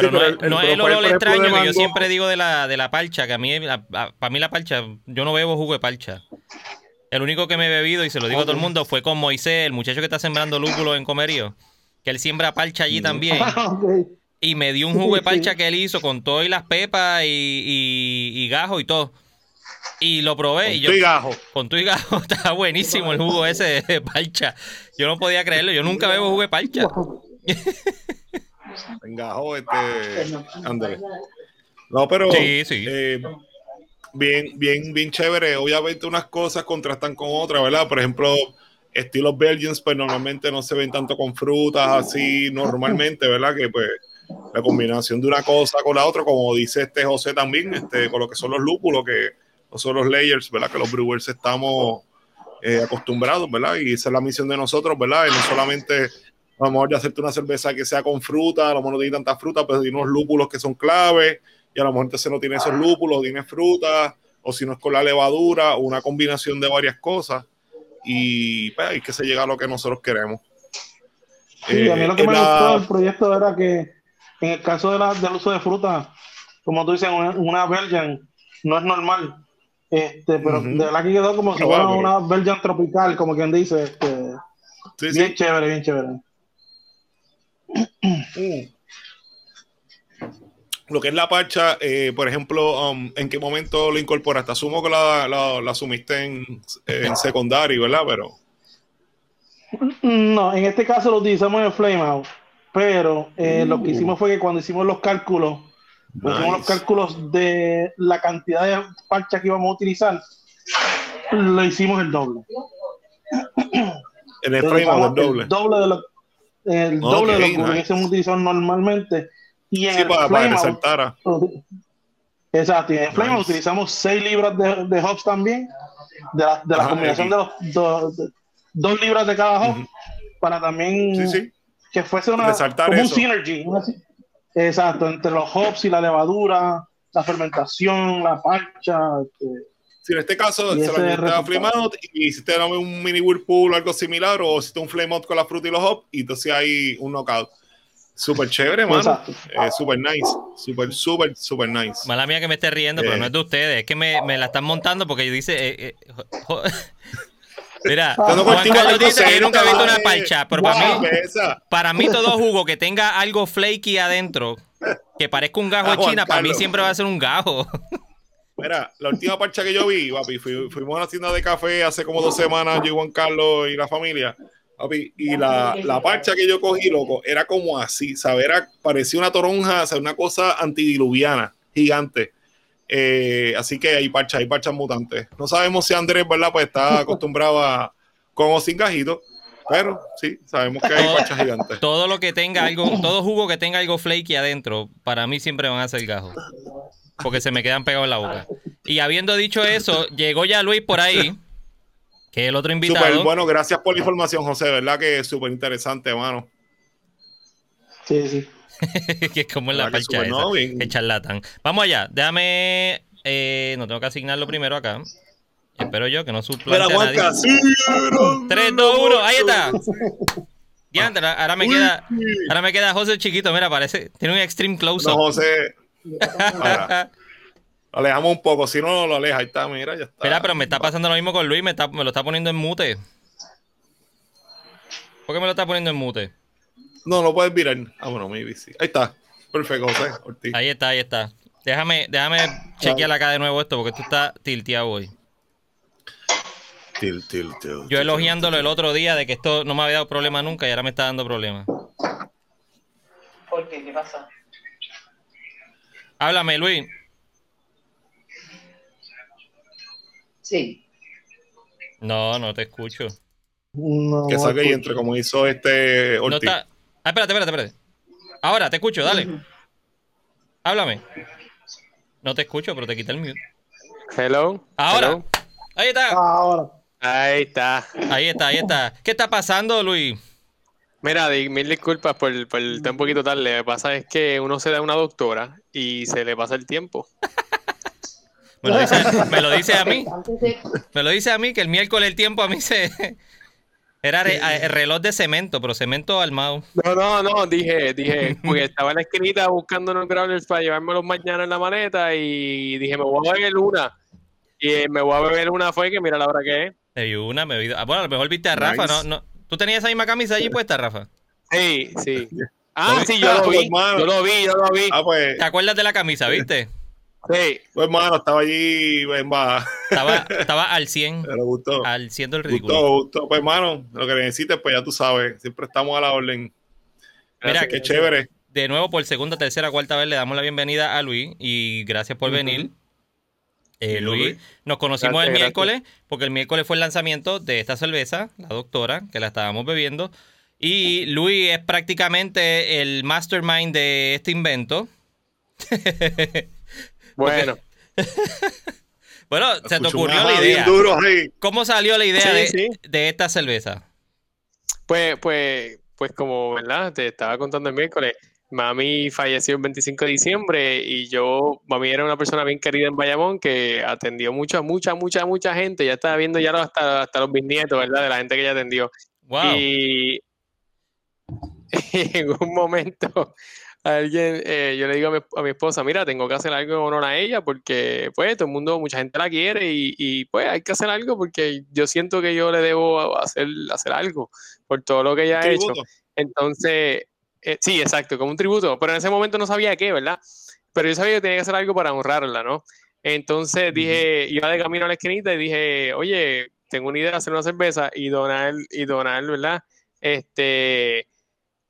Pero Sí, no, pero es- el- no el es el profile, olor extraño que yo siempre digo de la, de la parcha, que a mí, la- a- para mí la parcha, yo no bebo jugo de parcha. El único que me he bebido, y se lo digo a todo el mundo, fue con Moisés, el muchacho que está sembrando lúpulo en Comerío, que él siembra parcha allí también. Ok. Y me dio un jugo de parcha que él hizo con todo y las pepas y, y, y gajo y todo. Y lo probé y yo... Estoy gajo. Con tu y gajo, estaba buenísimo el jugo ese de parcha. Yo no podía creerlo, yo nunca bebo jugo de parcha. Engajo, este. Ándale. No, pero. Sí, sí. eh, bien, bien, bien chévere. Obviamente, unas cosas contrastan con otras, ¿verdad? Por ejemplo, estilos Belgians, pues normalmente no se ven tanto con frutas así, normalmente, ¿verdad? Que pues la combinación de una cosa con la otra, como dice este José también, este, con lo que son los lúpulos, que no son los layers, ¿verdad? Que los brewers estamos eh, acostumbrados, ¿verdad? Y esa es la misión de nosotros, ¿verdad? Y no solamente a lo mejor de hacerte una cerveza que sea con fruta, a lo mejor no tiene tanta fruta, pero tiene unos lúpulos que son clave, y a lo mejor entonces no tiene esos lúpulos, tiene fruta, o si no es con la levadura, o una combinación de varias cosas, y pues, hay que se llega a lo que nosotros queremos. Sí, a mí lo que Eh, me la- gustó del proyecto era que en el caso de la- del uso de fruta, como tú dices, una, una Belgian no es normal. Este, pero de verdad que quedó como si Ah, fuera una Belgian tropical, como quien dice. Este, Sí, bien sí. chévere, bien chévere. Mm. Lo que es la parcha, eh, por ejemplo, um, ¿en qué momento lo incorporaste? Asumo que la, la, la asumiste en, en secundario, ¿verdad? Pero No, en este caso lo utilizamos en Flameout, pero eh, lo que hicimos fue que cuando hicimos los cálculos, pusimos los cálculos de la cantidad de parcha que íbamos a utilizar, lo hicimos el doble. en el frame usamos el doble. El doble de lo, el doble de lo que nice. hubiésemos utilizado normalmente. Y en Sí, el para, para resaltara. Exacto, y en el Nice. utilizamos 6 libras de, de hops también, de la, de la Ajá, combinación de los do- de- dos libras de cada hop, para también Sí, sí. que fuese una, Resaltar como un synergy. una exacto, entre los hops y la levadura, la fermentación, la parcha. este, Si en este caso Y se lo añadiste a resultado. Flame Out y hiciste un mini whirlpool o algo similar, o hiciste un Flame Out con la fruta y los hops, y entonces hay un knockout. Súper chévere, mano. Eh, súper nice. Súper, súper, súper nice. Mala mía que me esté riendo, pero Eh. no es de ustedes. Es que me, me la están montando porque dice. eh, eh, jo- jo- Mira, Juan Carlos dice que serio, nunca ha visto una parcha, pero para Wow, mí, esa. para mí todo jugo que tenga algo flaky adentro, que parezca un gajo Ah, de China, para mí siempre va a ser un gajo. Mira, la última parcha que yo vi, papi, fui- fuimos a una tienda de café hace como dos semanas, yo y Juan Carlos y la familia, papi, y la, la parcha que yo cogí, loco, era como así, ¿sabes? Era, parecía una toronja, o sea, una cosa antidiluviana, gigante. Eh, así que hay parchas, hay parchas mutantes. No sabemos si Andrés, ¿verdad? Pues está acostumbrado a con o sin gajito, pero sí, sabemos que hay Todo- parchas gigantes. Todo lo que tenga algo, todo jugo que tenga algo flaky adentro, para mí siempre van a ser gajos. Porque se me quedan pegados en la boca. Y habiendo dicho eso, llegó ya Luis por ahí, que es el otro invitado. Súper bueno, gracias por la información, José, ¿verdad? Que es súper interesante, hermano. sí, sí. que es como en la ¿Verdad que parcha esa. no? Que charlatan. Vamos allá. Déjame. Eh, no tengo que asignarlo primero acá. Espero yo que no suplante Mira, a nadie. Sí, no, 3, no, 2, 1, no, ahí no. está. Diantre, ahora me Uy. queda. Ahora me queda José chiquito. Mira, parece. Tiene un extreme No, close-up. José, Ahora, alejamos un poco, si no, no lo aleja. Ahí está, mira, ya está. Mira, pero me está pasando lo mismo con Luis. Me, está- me lo está poniendo en mute. ¿Por qué me lo está poniendo en mute? No, no puedes virar. Ah, bueno, maybe sí. Ahí está. Perfecto, José Ortiz. Ahí está, ahí está. Déjame, déjame chequear acá de nuevo esto porque tú estás tilteado hoy. Til, til, til, Yo elogiándolo til, el otro día de que esto no me había dado problema nunca y ahora me está dando problemas. ¿Por qué? ¿Qué pasa? Háblame, Luis. Sí. No, no te escucho. No, Que salga y entre, como hizo este No Ortiz. está. Ah, espérate, espérate, espérate. Ahora te escucho, dale. Háblame. No te escucho, pero te quita el mute. Hello. Ahora. Hello. Ahí está. Ahora. Ahí está. Ahí está, ahí está. ¿Qué está pasando, Luis? Mira, mil disculpas por, por estar un poquito tarde. Lo que pasa es que uno se da una doctora y se le pasa el tiempo. Me lo dice, me lo dice a mí. Me lo dice a mí que el miércoles el tiempo a mí se. Era re- a- el reloj de cemento, pero cemento armado. No, no, no, dije, dije, porque estaba en la esquinita buscando unos growlers para llevármelos mañana en la maleta y dije, me voy a beber una. Y eh, me voy a beber una fue que mira la hora que es. Me vi una, me vi. ah, bueno, a lo mejor viste a Rafa, Nice. ¿no? no ¿Tú tenías esa misma camisa allí puesta, Rafa? Sí, sí. Ah, sí, yo lo vi. Hermano. Yo lo vi, yo lo vi. Ah, pues, ¿Te acuerdas de la camisa, viste? Sí. pues, hermano, estaba allí en baja. Estaba, estaba al 100, Pero gustó. al 100 del ridículo. Gustó, gustó. Pues, hermano, lo que necesites, pues ya tú sabes. Siempre estamos a la orden. Mira, que chévere. De nuevo, por segunda, tercera, cuarta vez, le damos la bienvenida a Luis y gracias por venir. Eh, Luis, Luis. nos conocimos Gracias, el gracias. miércoles, porque el miércoles fue el lanzamiento de esta cerveza, la doctora, que la estábamos bebiendo. Y Luis es prácticamente el mastermind de este invento. Bueno, Bueno, se te ocurrió la idea. duro ahí. ¿Cómo salió la idea Sí, de, sí. de esta cerveza? Pues, pues, pues como, ¿verdad? Te estaba contando el miércoles, mami falleció el 25 de diciembre y yo, mami era una persona bien querida en Bayamón que atendió mucha, mucha, mucha, mucha gente. Ya estaba viendo ya hasta, hasta los bisnietos, ¿verdad? De la gente que ella atendió. Wow. Y en un momento, alguien, eh, yo le digo a mi, a mi esposa, mira, tengo que hacer algo en honor a ella porque, pues, todo el mundo, mucha gente la quiere y, y, pues, hay que hacer algo porque yo siento que yo le debo hacer, hacer algo por todo lo que ella ha hecho. Entonces, eh, sí, exacto, como un tributo, pero en ese momento no sabía qué, ¿verdad? Pero yo sabía que tenía que hacer algo para honrarla, ¿no? Entonces dije, iba de camino a la esquinita y dije, oye, tengo una idea de hacer una cerveza y donar, y donar, ¿verdad? Este,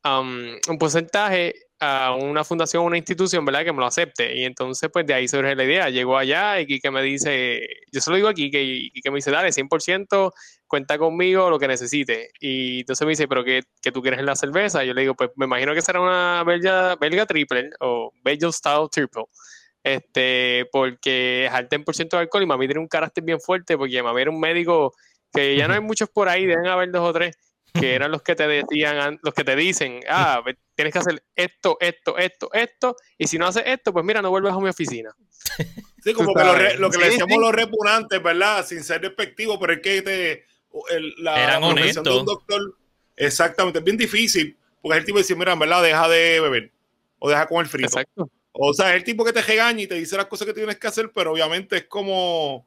um, un porcentaje a una fundación, una institución, ¿verdad? Que me lo acepte. Y entonces, pues de ahí surge la idea. Llegó allá y Kike me dice, yo se lo digo aquí, que Kike me dice, dale, 100%, cuenta conmigo lo que necesite. Y entonces me dice, ¿pero qué, qué tú quieres en la cerveza? Y yo le digo, pues me imagino que será una belga, belga triple o belga style triple. Este, porque es por ciento de alcohol y mami tiene un carácter bien fuerte porque mami era un médico que ya no hay muchos por ahí, deben haber dos o tres que eran los que te decían, an- los que te dicen, ah, tienes que hacer esto, esto, esto, esto, y si no haces esto, pues mira, no vuelves a mi oficina. Sí, como que lo, sabes. re- lo que le decíamos sí. los repugnantes, ¿verdad? Sin ser despectivo, pero es que te, el- la Eran profesión de un honestos. doctor, exactamente, es bien difícil, porque es el tipo que dice, mira, en verdad, deja de beber, o deja comer frito. Exacto. O sea, es el tipo que te regaña y te dice las cosas que tienes que hacer, pero obviamente es como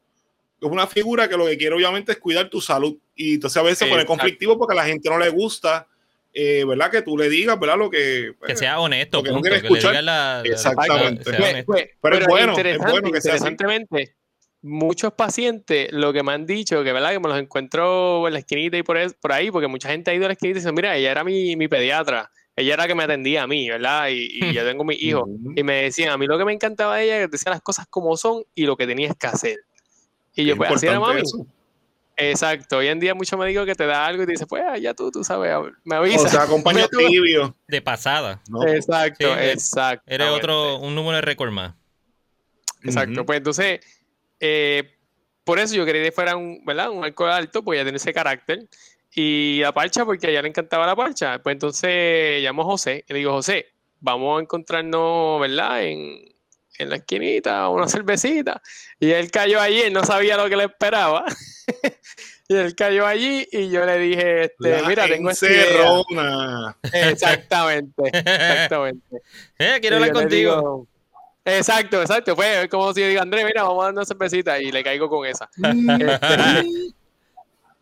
es una figura que lo que quiere obviamente es cuidar tu salud. Y entonces a veces se pone conflictivo porque a la gente no le gusta, eh, ¿verdad? Que tú le digas, ¿verdad? Lo que... Que sea honesto, lo que no punto, quiere le escuchar. digas la, la- Exactamente. Pues- pues- Pero es bueno, es interesante- bueno que sea así. interesantemente, muchos pacientes lo que me han dicho, que verdad que me los encuentro en la esquinita y por, es- por ahí, porque mucha gente ha ido a la esquinita y dice, mira, ella era mi, mi pediatra, ella era la que me atendía a mí, ¿verdad? Y, y yo tengo mi hijo. Ujú. Y me decían, a mí lo que me encantaba de ella es que decía las cosas como son y lo que tenías que hacer. Y yo, Qué pues así era mami. eso. Exacto. Hoy en día muchos médicos que te da algo y te dicen, pues ah, ya tú, tú sabes, me O avisas. sea, acompaña Me tibio. De pasada. ¿no? Exacto, Sí, exacto. Eres otro, un número de récord más. Exacto. Pues entonces, eh, por eso yo quería que fuera un, ¿verdad? un alcohol alto, pues ya tiene ese carácter. Y la parcha, porque a ella le encantaba la parcha. Pues entonces llamo a José y le digo, José, vamos a encontrarnos, ¿verdad? En, en la esquinita, una cervecita. Y él cayó allí, él no sabía lo que le esperaba. y él cayó allí y yo le dije, este, mira, tengo encerrona. Exactamente, exactamente. Eh, quiero Y hablar contigo. digo, Exacto, exacto. Pues es como si yo digo, Andrés, mira, vamos a dar una cervecita y le caigo con esa. Este,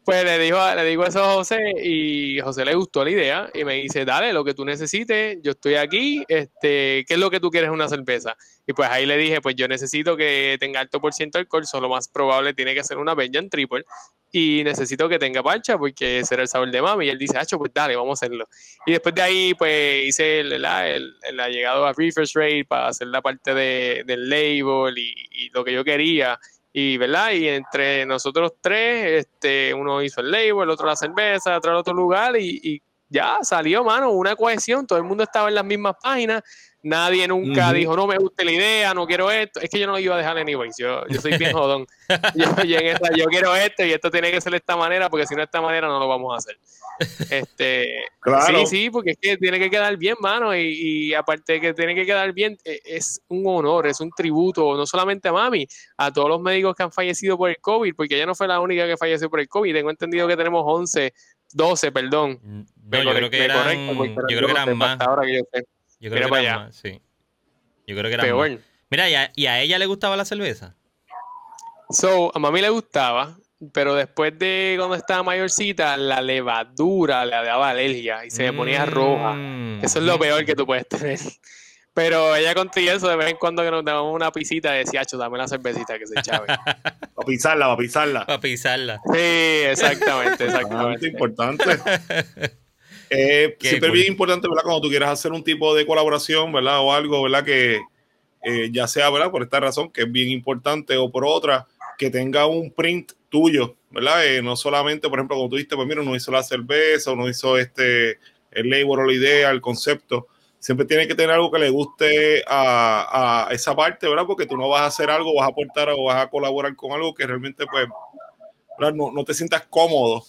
pues le digo, le digo eso a José y José le gustó la idea y me dice, dale, lo que tú necesites, yo estoy aquí, este, ¿qué es lo que tú quieres en una cerveza? Y pues ahí le dije, pues yo necesito que tenga alto por ciento de alcohol, solo más probable tiene que ser una Belgian Triple y necesito que tenga parcha porque ese era el sabor de mami. Y él dice, Hacho, pues dale, vamos a hacerlo. Y después de ahí, pues hice el, el, el- ha llegado a Refresh Rate para hacer la parte de, del label y, y lo que yo quería. Y, ¿verdad? Y entre nosotros tres, este, uno hizo el label, el otro la cerveza, otro el otro lugar y, y ya salió, mano, una cohesión. Todo el mundo estaba en las mismas páginas. Nadie nunca dijo, no me gusta la idea, no quiero esto. Es que yo no lo iba a dejar anyways. Yo, yo soy bien jodón. yo, yo en esa, yo quiero esto y esto tiene que ser de esta manera porque si no de esta manera no lo vamos a hacer. Este, Claro. Sí, sí, porque es que tiene que quedar bien, mano, y, y aparte de que tiene que quedar bien, e- es un honor, es un tributo, no solamente a mami, a todos los médicos que han fallecido por el COVID, porque ella no fue la única que falleció por el COVID, tengo entendido que tenemos 11, 12, perdón. No, Me yo creo que eran, correcto, yo creo que no sé, eran más. ahora que yo sé. Yo creo Mira que para eran allá. más, sí. Yo creo que eran Peor. más. Mira, ¿y a, y a ella le gustaba la cerveza? So, a mami le gustaba, pero después de cuando estaba mayorcita, la levadura le daba alergia y se me ponía roja. Mm. Eso es lo peor que tú puedes tener. Pero ella contigo eso de vez en cuando que nos damos una pisita decía, Acho, dame la cervecita que se chave. Para pisarla, para pisarla. Para pisarla. Sí, exactamente, Bastante exactamente. importante. Eh, siempre es cool. bien importante, ¿verdad? Cuando tú quieras hacer un tipo de colaboración, ¿verdad? O algo, ¿verdad? Que eh, ya sea, ¿verdad? Por esta razón, que es bien importante, o por otra, que tenga un print tuyo, ¿verdad? Eh, no solamente, por ejemplo, como tú dijiste, pues mira, uno hizo la cerveza, uno hizo este, el label o la idea, el concepto, siempre tiene que tener algo que le guste a, a, esa parte, ¿verdad? Porque tú no vas a hacer algo, vas a aportar o vas a colaborar con algo que realmente, pues, no, no, te sientas cómodo.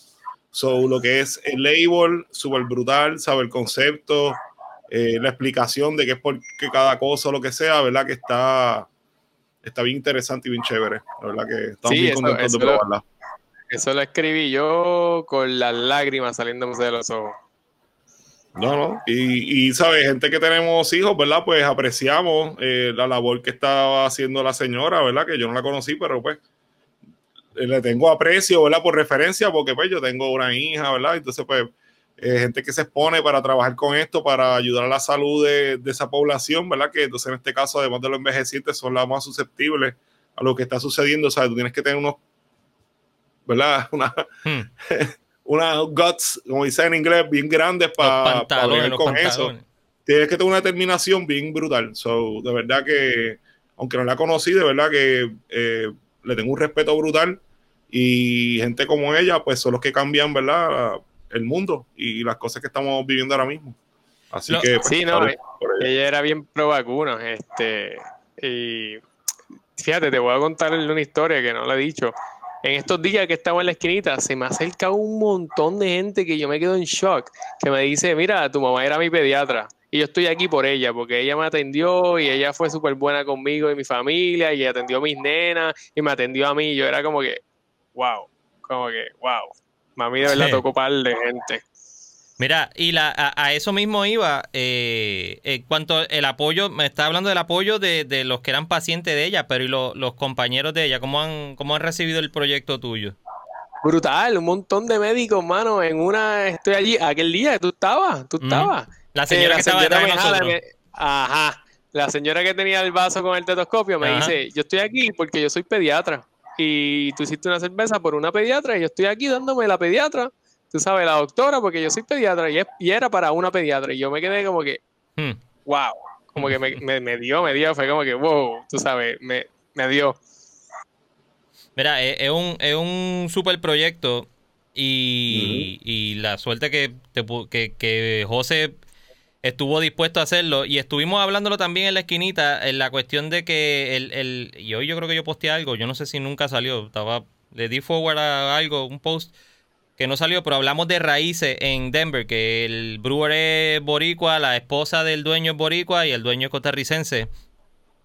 So, lo que es el label, súper brutal, sabe el concepto, eh, la explicación de qué es por qué cada cosa o lo que sea, ¿verdad? Que está, está bien interesante y bien chévere. La verdad que estamos bien contentos de probarla. Eso lo escribí yo con las lágrimas saliéndome de los ojos. No, no. Y, y ¿sabes? Gente que tenemos hijos, ¿verdad? Pues apreciamos eh, la labor que estaba haciendo la señora, ¿verdad? Que yo no la conocí, pero pues le tengo aprecio, ¿verdad? Por referencia, porque pues yo tengo una hija, ¿verdad? Entonces, pues, eh, gente que se expone para trabajar con esto, para ayudar a la salud de, de, esa población, ¿verdad? Que entonces en este caso, además de los envejecientes, son las más susceptibles a lo que está sucediendo. O sea, tú tienes que tener unos ¿verdad? Una, hmm. una guts, como dicen en inglés, bien grandes para pa con eso. Tienes que tener una determinación bien brutal. So, de verdad que, aunque no la conocí, de verdad que eh, le tengo un respeto brutal. Y gente como ella, pues son los que cambian, ¿verdad? El mundo y las cosas que estamos viviendo ahora mismo. Así que. Pues, sí, no, ella. ella. era bien pro vacunas. Este, y fíjate, te voy a contar una historia que no la he dicho. En estos días que estaba en la esquinita, se me acerca un montón de gente que yo me quedo en shock, que me dice, mira, tu mamá era mi pediatra y yo estoy aquí por ella, porque ella me atendió y ella fue súper buena conmigo y mi familia y atendió a mis nenas y me atendió a mí. Yo era como que, wow, como que, wow. Mami de verdad tocó par de gente. Mira, y la, a, eso mismo iba, eh, en cuanto el apoyo, me está hablando del apoyo de, los que eran pacientes de ella, pero y los compañeros de ella, ¿cómo han, ¿cómo han recibido el proyecto tuyo? Brutal, un montón de médicos, mano, en una, estoy allí, aquel día tú estabas, tú estabas. La señora que estaba Ajá, la señora que tenía el vaso con el tetoscopio me dice, yo estoy aquí porque yo soy pediatra y tú hiciste una cerveza por una pediatra y yo estoy aquí dándome la pediatra tú sabes, la doctora, porque yo soy pediatra y, era para una pediatra. Y yo me quedé como que, wow, hmm. como que me, dio, me dio, fue como que, wow, tú sabes, me, dio. Mira, es, un, es un super proyecto y, la suerte que, que, que José estuvo dispuesto a hacerlo y estuvimos hablándolo también en la esquinita en la cuestión de que el, el y hoy yo creo que yo posteé algo, yo no sé si nunca salió, estaba le di forward a algo, un post que no salió, pero hablamos de raíces en Denver, que el brewer es boricua, la esposa del dueño es boricua y el dueño es costarricense.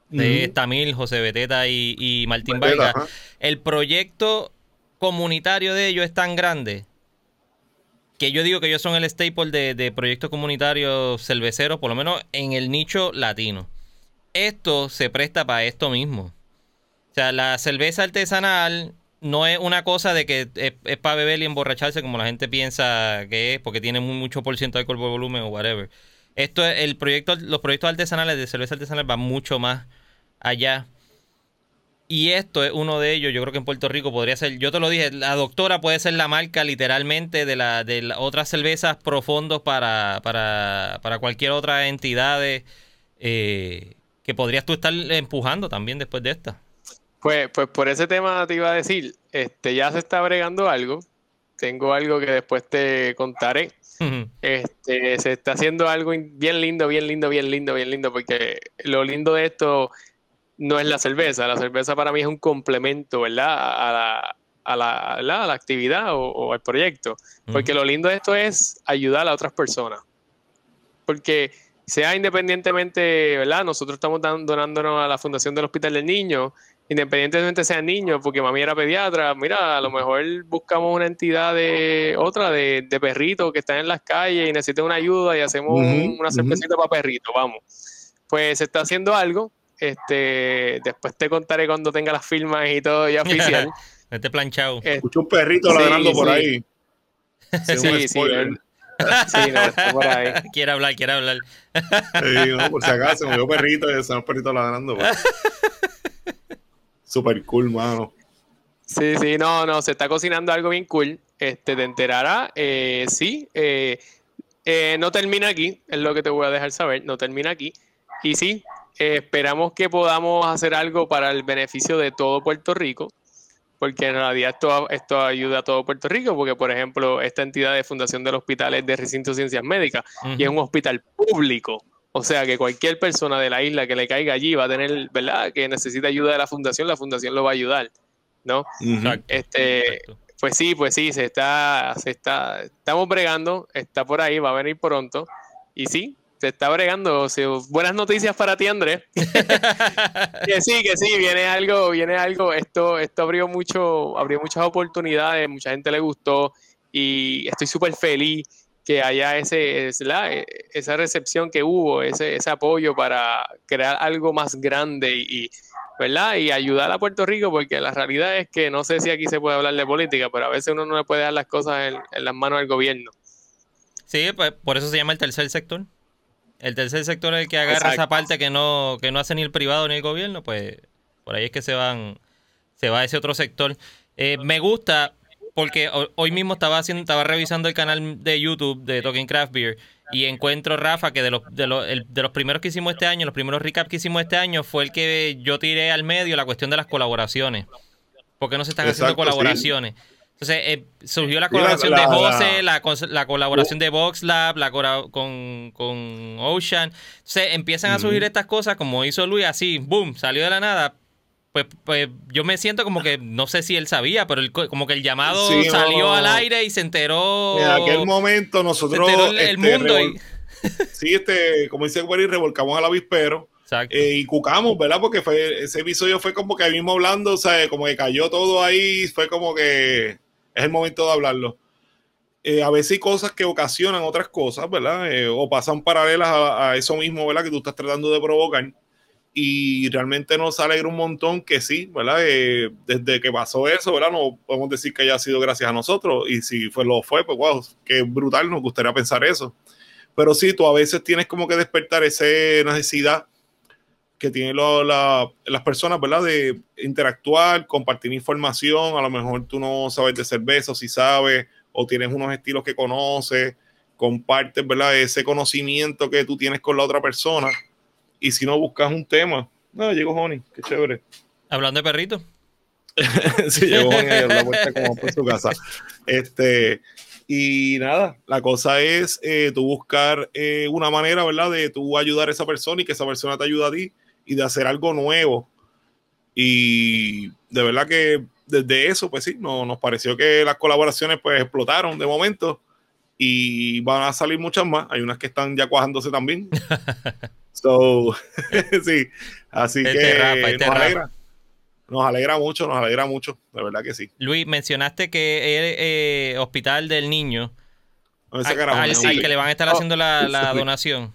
De Tamil, José Beteta y, Martín Vargas. El proyecto comunitario de ellos es tan grande que yo digo que ellos son el staple de, de proyectos comunitarios cerveceros, por lo menos en el nicho latino. Esto se presta para esto mismo. O sea, la cerveza artesanal no es una cosa de que es, para beber y emborracharse como la gente piensa que es, porque tiene mucho por ciento de alcohol por volumen o whatever. Esto es el proyecto, los proyectos artesanales de cerveza artesanal van mucho más allá. Y esto es uno de ellos. Yo creo que en Puerto Rico podría ser. Yo te lo dije, la doctora puede ser la marca literalmente de la de otras cervezas profundos para, para, para cualquier otra entidad eh, que podrías tú estar empujando también después de esta. Pues, pues por ese tema te iba a decir, este, ya se está bregando algo. Tengo algo que después te contaré. Este, se está haciendo algo bien lindo, bien lindo, bien lindo, bien lindo, porque lo lindo de esto no es la cerveza. La cerveza para mí es un complemento, ¿verdad? A la, a la, a la, actividad o, al proyecto. Porque lo lindo de esto es ayudar a otras personas. Porque sea independientemente, ¿verdad? Nosotros estamos donándonos a la Fundación del Hospital del Niño independientemente sean niños, porque mami era pediatra, mira, a lo mejor buscamos una entidad de otra de, perritos que están en las calles y necesitan una ayuda y hacemos una cervecita para perritos, vamos. Pues se está haciendo algo. Este, después te contaré cuando tenga las firmas y todo ya oficial. este planchado. Escucho un perrito ladrando por ahí. Sí, sí. sí no, por ahí. Quiere hablar, quiere hablar. Sí, no, por si acaso, me veo perrito y un perrito ladrando. Pues. Super cool, mano. Sí, sí, no, no, se está cocinando algo bien cool. Este, te enterará. Eh, sí, eh, eh, no termina aquí, es lo que te voy a dejar saber, no termina aquí. Y sí, esperamos que podamos hacer algo para el beneficio de todo Puerto Rico, porque en realidad esto, esto ayuda a todo Puerto Rico, porque por ejemplo, esta entidad de Fundación del Hospital es de Recinto de Ciencias Médicas y es un hospital público O sea que cualquier persona de la isla que le caiga allí va a tener, ¿verdad? Que necesita ayuda de la fundación, la fundación lo va a ayudar, ¿no? Este, pues sí, pues sí, se está, se está, estamos bregando, está por ahí, va a venir pronto. Y sí, se está bregando. buenas noticias para ti, Andrés. que sí, que sí, viene algo, viene algo. Esto, esto abrió mucho, abrió muchas oportunidades, mucha gente le gustó y estoy súper feliz que haya ese, e, esa recepción que hubo, ese, ese apoyo para crear algo más grande y, ¿verdad? Y ayudar a Puerto Rico, porque la realidad es que no sé si aquí se puede hablar de política, pero a veces uno no le puede dar las cosas en, las manos del gobierno. Sí, pues por eso se llama el tercer sector. El tercer sector es el que agarra esa parte que no, que no hace ni el privado ni el gobierno, pues por ahí es que se van, se va ese otro sector. Eh, me gusta, porque hoy mismo estaba haciendo, estaba revisando el canal de YouTube de Talking Craft Beer y encuentro, Rafa, que de los, de los, de los primeros que hicimos este año, los primeros recaps que hicimos este año, fue el que yo tiré al medio la cuestión de las colaboraciones. ¿Por qué no se están haciendo colaboraciones? Entonces, eh, surgió la colaboración de José, la, la, colaboración de VoxLab, la con, con Ocean. Entonces, empiezan a surgir estas cosas, como hizo Luis, así, boom, salió de la nada pues, pues yo me siento como que, no sé si él sabía, pero como que el llamado salió al aire y se enteró. En aquel momento nosotros. el, este, mundo. Sí, este, como dice Guari, revolcamos al avispero. Eh, y cucamos, ¿verdad? Porque fue, ese episodio fue como que ahí mismo hablando, o sea, como que cayó todo ahí, fue como que es el momento de hablarlo. Eh, a veces hay cosas que ocasionan otras cosas, ¿verdad? Eh, o pasan paralelas a, a, eso mismo, ¿verdad? Que tú estás tratando de provocar y realmente nos alegra un montón que sí, ¿verdad? Eh, desde que pasó eso, ¿verdad? No podemos decir que haya sido gracias a nosotros y si fue lo fue, pues wow, qué brutal, nos gustaría pensar eso. Pero sí, tú a veces tienes como que despertar esa necesidad que tienen las personas, ¿verdad? De interactuar, compartir información, a lo mejor tú no sabes de cerveza, o si sabes, o tienes unos estilos que conoces, compartes, ¿verdad? Ese conocimiento que tú tienes con la otra persona y si no buscas un tema, no, llegó Honey, qué chévere. Hablando de perrito. sí, llegó Honey a la vuelta como por su casa. Este, y nada, la cosa es eh, tú buscar eh, una manera, ¿verdad? De tú ayudar a esa persona y que esa persona te ayude a ti y de hacer algo nuevo. Y de verdad que desde eso, pues sí, no, nos pareció que las colaboraciones pues explotaron de momento y van a salir muchas más. Hay unas que están ya cuajándose también. So, sí, así este que este nos, alegra, nos, alegra, mucho, nos alegra mucho, de verdad que sí. Luis, mencionaste que el eh, Hospital del Niño, al, que le van a estar haciendo la, oh, donación.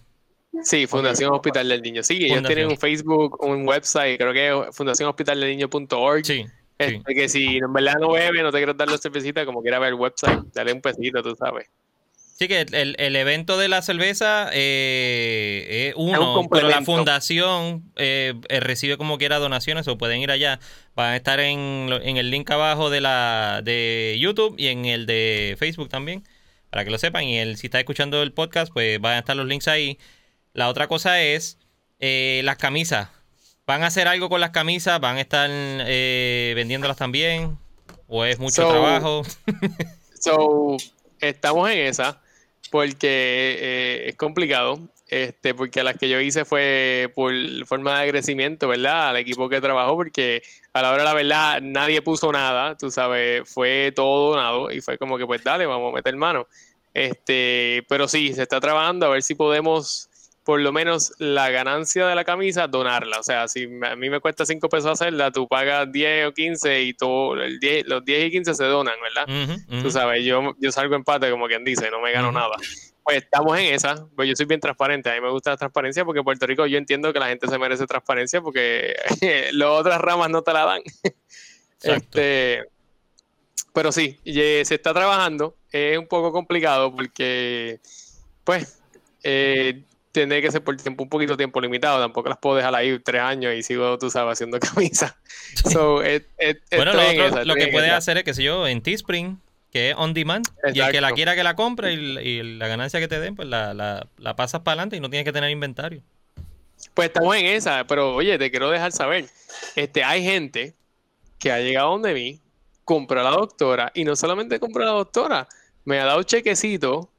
Sí, Fundación Hospital del Niño. Sí, ellos tienen un Facebook, un website, creo que es fundacionhospitaldelniño.org. Sí. Este, que si en verdad no bebe, no te quieres dar la cervecita, como quiera ver el website, dale un pesito, tú sabes. Sí, que el, el, evento de la cerveza eh, es uno, pero la fundación eh, eh, recibe como quiera donaciones o pueden ir allá. Van a estar en, en, el link abajo de la de YouTube y en el de Facebook también, para que lo sepan. Y el, si está escuchando el podcast, pues van a estar los links ahí. La otra cosa es las camisas. ¿Van a hacer algo con las camisas? ¿Van a estar vendiéndolas también? ¿O es mucho trabajo? so, estamos en esa porque eh, es complicado, este, porque las que yo hice fue por forma de agradecimiento, ¿verdad? Al equipo que trabajó, porque a la hora la verdad nadie puso nada, tú sabes, fue todo donado y fue como que pues dale, vamos a meter mano. Este, pero sí, se está trabajando a ver si podemos por lo menos la ganancia de la camisa, donarla. O sea, si a mí me cuesta 5 pesos hacerla, tú pagas 10 o 15 y todo, el 10, los 10 y 15 se donan, ¿verdad? Tú sabes, yo, yo salgo empate, como quien dice, no me gano nada. Pues estamos en esa, pues yo soy bien transparente, a mí me gusta la transparencia porque en Puerto Rico yo entiendo que la gente se merece transparencia porque las otras ramas no te la dan. este, pero sí, se está trabajando, es un poco complicado porque, pues, eh, tiene que ser por tiempo, un poquito tiempo limitado. Tampoco las puedo dejar ahí tres años y sigo, tú sabes, haciendo camisa. bueno, lo, que puedes hacer es, que sé yo, en Teespring, que es on demand, y el que la quiera que la compre y, la ganancia que te den, pues la, la, pasas para adelante y no tienes que tener inventario. Pues estamos en esa, pero oye, te quiero dejar saber, este, hay gente que ha llegado donde mí, compra a la doctora, y no solamente compra a la doctora, me ha dado chequecito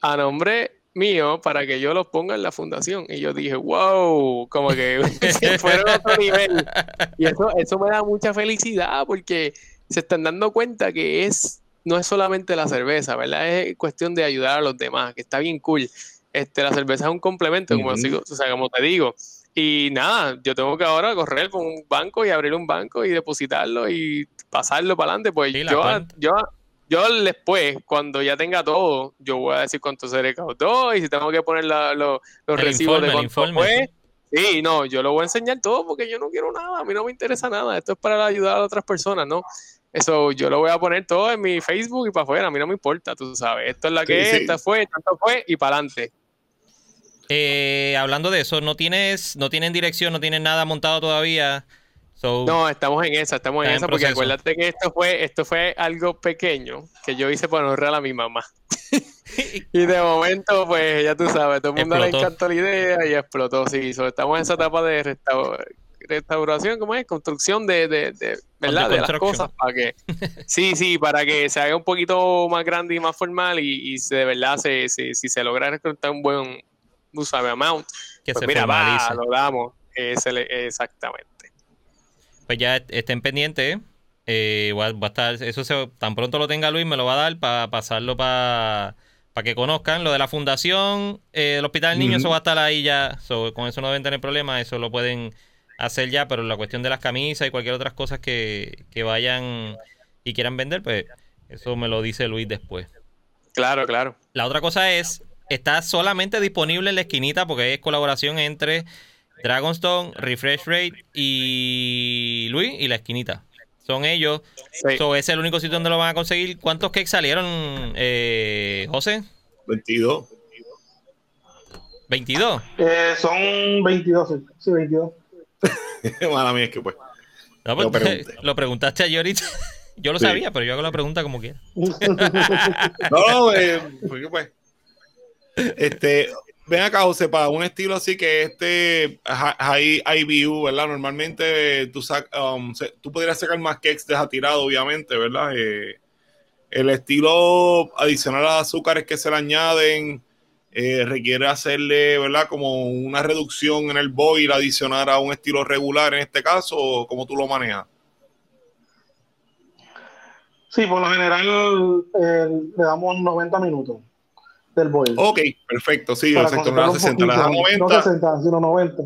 a nombre míos para que yo los ponga en la fundación. Y yo dije, wow, como que fueron a otro nivel. Y eso, eso me da mucha felicidad porque se están dando cuenta que es no es solamente la cerveza, ¿verdad? Es cuestión de ayudar a los demás, que está bien cool. Este, la cerveza es un complemento, como, o sea, como te digo. Y nada, yo tengo que ahora correr con un banco y abrir un banco y depositarlo y pasarlo para adelante. Pues yo, yo, yo después, cuando ya tenga todo, yo voy a decir cuánto se recaudó y si tengo que poner los recibos de cuánto fue. Sí, no, yo lo voy a enseñar todo porque yo no quiero nada, a mí no me interesa nada. Esto es para ayudar a otras personas, ¿no? Eso yo lo voy a poner todo en mi Facebook y para afuera, a mí no me importa, tú sabes. Esto es la que es, esta fue, tanto fue y para adelante. Eh, hablando de eso, no tienes, no tienen dirección, no tienen nada montado todavía. No, estamos en esa, estamos en esa, porque acuérdate que esto fue, esto fue algo pequeño que yo hice para honrar a mi mamá. y de momento, pues ya tú sabes, todo el mundo le encantó la idea y explotó. Sí, estamos en esa etapa de restauración restauración, ¿cómo es? Construcción de, de, de ¿verdad? De, las cosas para que, sí, sí, para que se haga un poquito más grande y más formal y, y de verdad se, si se logra reclutar un buen, tú sabes, amount, que pues se mira, va, lo damos, exactamente. Pues ya estén pendientes, eh, va, a estar, eso se, tan pronto lo tenga Luis, me lo va a dar para pasarlo para para que conozcan lo de la fundación, eh, el Hospital del Niño, eso va a estar ahí ya, con eso no deben tener problemas, eso lo pueden hacer ya, pero la cuestión de las camisas y cualquier otras cosas que, que vayan y quieran vender, pues eso me lo dice Luis después. Claro, claro. La otra cosa es, está solamente disponible en la esquinita porque es colaboración entre Dragonstone, Refresh Rate y Luis y la esquinita. Son ellos. ese es el único sitio donde lo van a conseguir. ¿Cuántos cakes salieron, eh, José? 22. ¿22? Eh, son 22, sí, 22. Mala mía, es que pues. pues lo, preguntaste ayer ahorita. Yo lo sabía, pero yo hago la pregunta como quiera. no, eh, pues. Este, ven acá, José, para un estilo así que este high IBU, ¿verdad? Normalmente tú, um, tú podrías sacar más cakes tirado obviamente, ¿verdad? Eh, el estilo adicional a azúcares que se le añaden, eh, requiere hacerle, ¿verdad? Como una reducción en el boil, adicionar a un estilo regular en este caso, cómo tú lo manejas. Sí, por lo general eh, le damos 90 minutos del. Ok, perfecto, sí, exacto, no 60, le das 90. No 60, sino 90.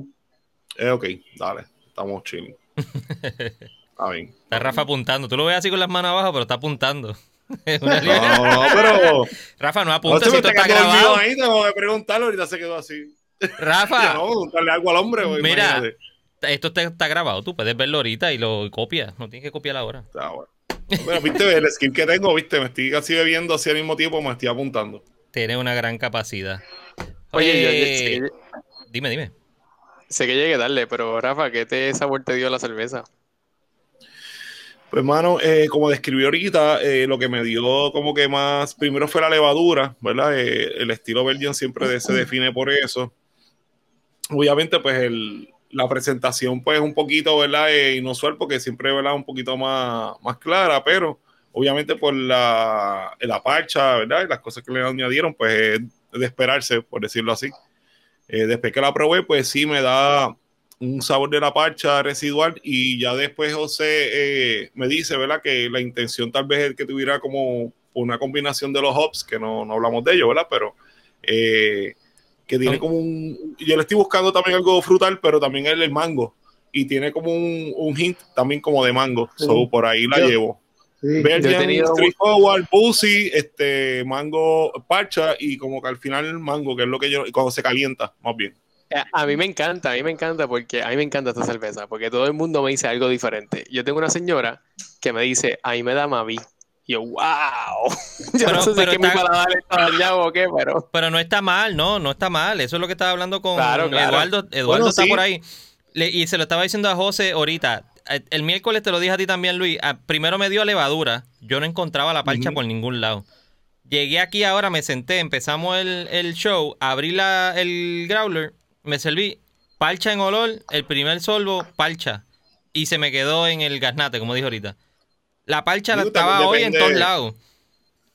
Eh, ok, dale, estamos chilling. Está bien. Está Rafa apuntando, tú lo ves así con las manos abajo, pero está apuntando. no, no, pero. Rafa, no apunta si esto está grabado. Ahí, tengo que preguntarlo, ahorita se quedó así. Rafa. no, preguntarle algo al hombre. Mira, esto está, grabado, tú puedes verlo ahorita y lo copias, no tienes que copiar ahora. Está bueno. Bueno, viste, el skin que tengo, viste, me estoy así bebiendo así al mismo tiempo, me estoy apuntando. Tiene una gran capacidad. Oye, dime, dime. Sé que llegue a darle, pero Rafa, ¿qué te sabor te dio la cerveza? Pues, hermano, eh, como describió ahorita, eh, lo que me dio como que más, primero fue la levadura, ¿verdad? Eh, el estilo Belgian siempre se define por eso. Obviamente, pues el, la presentación, pues un poquito, ¿verdad? inusual porque siempre, ¿verdad? Un poquito más, más clara, pero obviamente por la, la parcha, ¿verdad? Y las cosas que le añadieron, pues de esperarse, por decirlo así. después que la probé, pues sí me da un sabor de la parcha residual y ya después José eh, me dice, ¿verdad? Que la intención tal vez es que tuviera como una combinación de los hops, que no, no hablamos de ello, ¿verdad? Pero eh, que tiene como un... Yo le estoy buscando también algo frutal, pero también el, el mango. Y tiene como un, un hint también como de mango. por ahí la llevo. Sí, Forward, Pussy, este, mango, parcha y como que al final el mango, que es lo que yo, cuando se calienta, más bien. Eh, a mí me encanta, a mí me encanta porque a mí me encanta esta cerveza, porque todo el mundo me dice algo diferente. Yo tengo una señora que me dice, a mí me da Mavi. Y yo, wow. Yo pero, no sé si es que mi paladar está dañado o qué, pero. Pero no está mal, no, no está mal. Eso es lo que estaba hablando con Eduardo. Eduardo está por ahí. Y se lo estaba diciendo a José ahorita. Eh, el miércoles te lo dije a ti también, Luis. Ah, primero me dio levadura. Yo no encontraba la parcha por ningún lado. Llegué aquí ahora, me senté, empezamos el, el show, abrí la, el growler me serví palcha en olor, el primer solvo, palcha. Y se me quedó en el gasnate, como dijo ahorita. La palcha la estaba hoy en todos lados.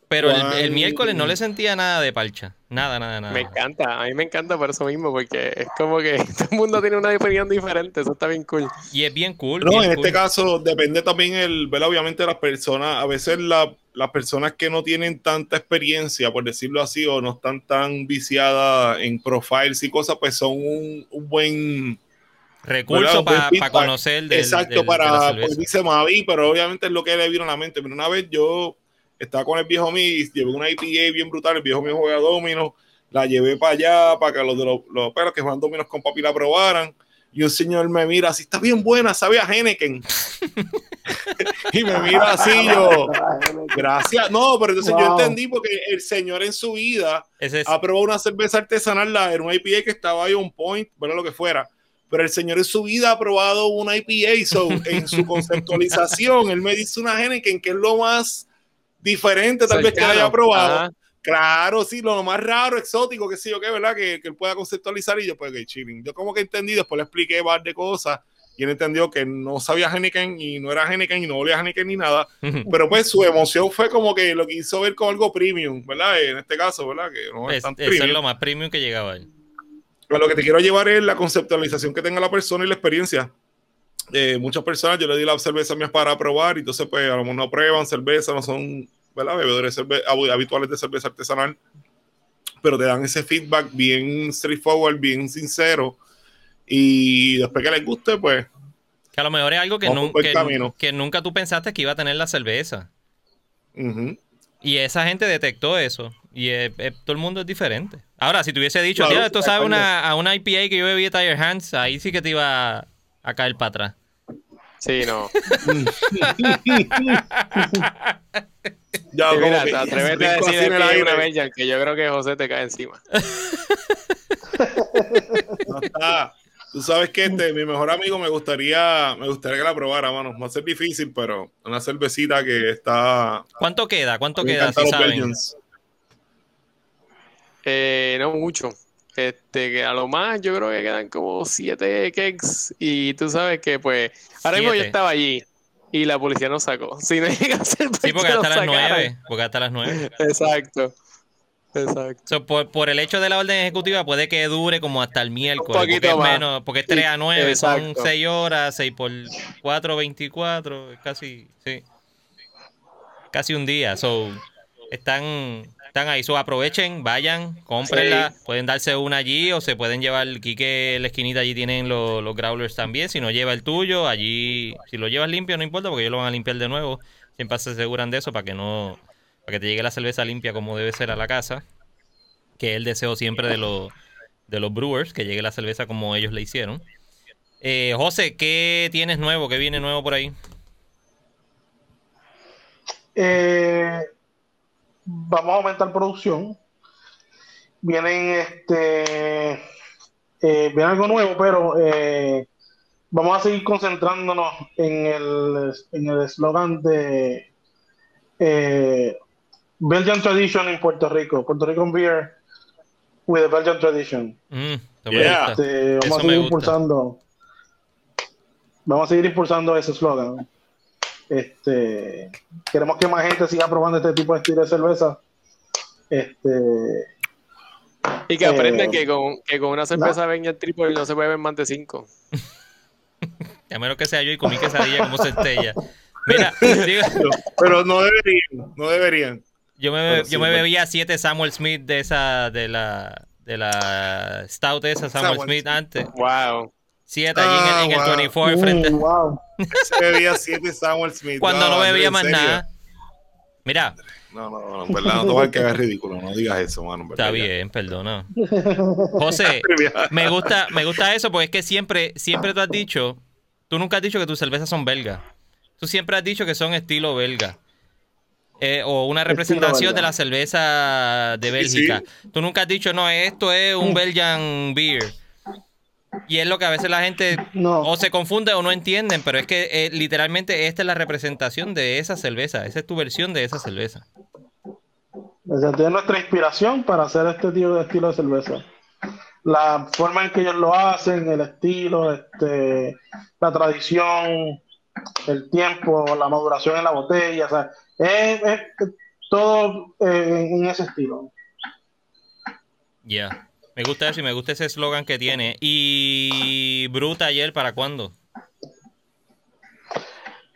Pero el, miércoles no le sentía nada de parcha. Nada, nada, nada. Me encanta, a mí me encanta por eso mismo, porque es como que todo el mundo tiene una opinión diferente, eso está bien cool. Y es bien cool. No, bien en cool. este caso depende también el, ¿verdad? Obviamente las personas, a veces la- las personas que no tienen tanta experiencia, por decirlo así, o no están tan viciadas en profiles y cosas, pues son un, un buen Recurso para conocer del, exacto del- de la para, cerveza. pues dice Mavi, pero obviamente es lo que le vino a la mente. Pero una vez yo estaba con el viejo mío y llevé una IPA bien brutal, el viejo mío juega domino, la llevé para allá para que los de los, los perros que juegan dominos con papi la probaran. Y un señor me mira así, está bien buena, sabe a Henneken. y me mira así yo, gracias. No, pero entonces yo Wow. entendí porque el señor en su vida es- ha probado una cerveza artesanal, la, era una IPA que estaba ahí on point, bueno, lo que fuera. Pero el señor en su vida ha probado una IPA, so, en su conceptualización, él me dice una Henneken que es lo más diferente tal vez que haya probado. Ajá. Claro, sí, lo más raro, exótico, que sí, yo qué, ¿verdad? Que, que él pueda conceptualizar y yo, pues, que chilling. Yo como que entendí, después le expliqué varias de cosas y él entendió que no sabía Henneken y no era Henneken y no olía a Henneken ni nada. Pero pues su emoción fue como que lo quiso ver como algo premium, ¿verdad? En este caso, ¿verdad? Que no es, es- tan eso es lo más premium que llegaba. Pero lo que te quiero llevar es la conceptualización que tenga la persona y la experiencia. Eh, muchas personas, yo le di la cerveza a mis para probar y entonces pues a lo mejor no prueban cerveza, no son ¿verdad? bebedores habituales de cerveza artesanal, pero te dan ese feedback bien straightforward, bien sincero y después que les guste, pues Que a lo mejor es algo que, nun- que- nunca tú pensaste que iba a tener la cerveza. ujú. Y esa gente detectó eso. Y eh, eh, todo el mundo es diferente. Ahora, si te hubiese dicho, Claro, "Tío, esto sabe una, a una IPA que yo bebí de Tire Hands, ahí sí que te iba a, a caer para atrás. Sí, no. ya Sí, mira, que te atreves a decir en el una aire. Belgian, que yo creo que José te cae encima. No está. Tú sabes que este, mi mejor amigo me gustaría, me gustaría que la probara, mano. Va a ser difícil, pero una cervecita que está. ¿Cuánto queda? ¿Cuánto queda? Si saben? Eh, no mucho. Este, que a lo más yo creo que quedan como siete kegs. Y tú sabes que, pues, ahora mismo yo estaba allí y la policía nos sacó. Si no llega a ser Sí, porque que hasta las nueve. Porque hasta las nueve. Exacto. Exacto. So, por, por el hecho de la orden ejecutiva puede que dure como hasta el miércoles. poquito porque es menos, porque es 3 a 9, son Exacto. 6 horas, 6 por 4, 24, es casi, sí. Casi un día. So, están, están ahí. So, aprovechen, vayan, cómprenla. Pueden darse una allí o se pueden llevar. Quique la esquinita allí tienen los, los growlers también. Si no lleva el tuyo, allí, si lo llevas limpio, no importa, porque ellos lo van a limpiar de nuevo. Siempre se aseguran de eso para que no, para que te llegue la cerveza limpia como debe ser a la casa. Que es el deseo siempre de los, de los brewers, que llegue la cerveza como ellos le hicieron. Eh, José, ¿qué tienes nuevo? ¿Qué viene nuevo por ahí? Eh, vamos a aumentar producción. Vienen este eh, viene algo nuevo, pero eh, vamos a seguir concentrándonos en el en el eslogan de eh, Belgian Tradition en Puerto Rico, Puerto Rican Beer with a Belgian Tradition. Mm, Yeah. Este, vamos Eso a seguir impulsando vamos a seguir impulsando ese eslogan. Este, queremos que más gente siga probando este tipo de estilo de cerveza. Este, Y que Eh, aprendan que con, que con una cerveza Belgian Triple no se puede ver más de cinco. A menos que sea yo y comí quesadilla como centella. Mira, digo, Pero no deberían, no deberían. yo me, Pero yo sí, me bebía siete Samuel Smith de esa, de la, de la Stout esa Samuel Samuel Smith Smith. antes. Wow. Siete allí en el, en el Ah, wow. 24 frente. mm, wow. Se bebía siete Samuel Smith. Cuando no, bebía en más serio. nada. Mira, No, no, no, en verdad, no te vas a quedar ridículo. No digas eso, mano. en está verdad, ya. bien, perdona. José, me gusta, me gusta eso porque es que siempre, siempre tú has dicho, tú nunca has dicho que tus cervezas son belgas. Tú siempre has dicho que son estilo belga. Eh, o una representación de la cerveza de Bélgica. Tú nunca has dicho, no, esto es un Belgian beer. Y es lo que a veces la gente No. o se confunde o no entienden, pero es que eh, literalmente esta es la representación de esa cerveza. Esa es tu versión de esa cerveza. Sea, tiene nuestra inspiración para hacer este tipo de estilo de cerveza. La forma en que ellos lo hacen, el estilo, este, la tradición, el tiempo, la maduración en la botella. O sea, es, es- todo eh, en ese estilo. Ya. Me gusta eso y me gusta ese eslogan que tiene. ¿Y Bruta ayer para cuándo?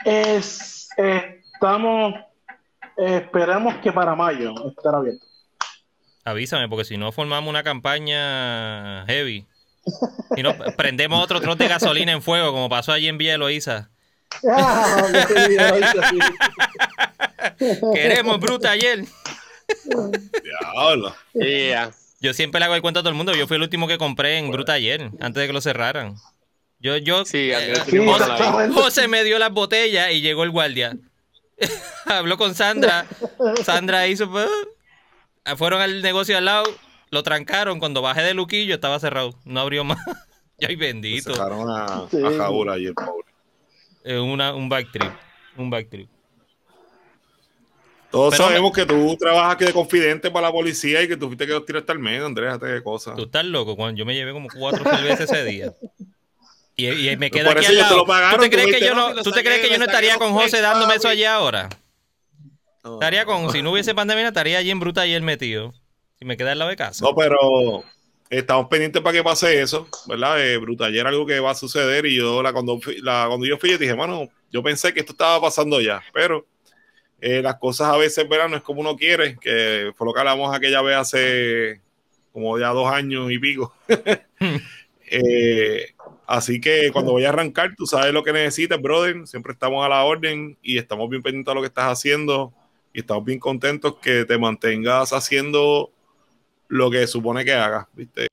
Es, estamos, esperamos que para mayo estará abierto. Avísame, porque si no formamos una campaña heavy. Si no, prendemos otro trote de gasolina en fuego, como pasó allí en Villa Eloísa. Ah, Queremos Bruta ayer. Diablo. Yeah. Yo siempre le hago el cuento a todo el mundo. Yo fui el último que compré en Bruta ayer, antes de que lo cerraran. Yo, yo, Sí, eh, José, me dio las botellas y llegó el guardia. Habló con Sandra. Sandra hizo. "Ah". Fueron al negocio al lado, lo trancaron. Cuando bajé de Luquillo estaba cerrado. No abrió más. Ay, bendito. Sacaron a, Sí. a Jaúl ayer, pobre. Eh, una, un back trip. Un back trip. Todos Pero sabemos que tú trabajas que de confidente para la policía y que tú fuiste que los tiraste al medio, Andrés, déjate de cosas. Tú estás loco, Juan. Yo me llevé como cuatro cervezas ese día. Y, y me quedé aquí al te lado. lo pagaron, ¿Tú te tú crees que yo no, no, si lo ¿tú te saqué, crees que yo le no saqué estaría con José dándome eso allá ahora? No. Estaría con, si no hubiese pandemia, estaría allí en Bruta ayer metido. Si me queda al lado de casa. No, pero estamos pendientes para que pase eso, ¿verdad? Eh, Bruta, ayer algo que va a suceder y yo la, cuando, la, cuando yo fui, yo dije, mano, yo pensé que esto estaba pasando ya, pero eh, las cosas a veces, ¿verdad? No es como uno quiere, que fue lo que hablamos aquella vez hace como ya dos años y pico. Eh, así que cuando voy a arrancar, tú sabes lo que necesitas, brother. Siempre estamos a la orden y estamos bien pendientes de lo que estás haciendo y estamos bien contentos que te mantengas haciendo lo que supone que hagas, ¿viste?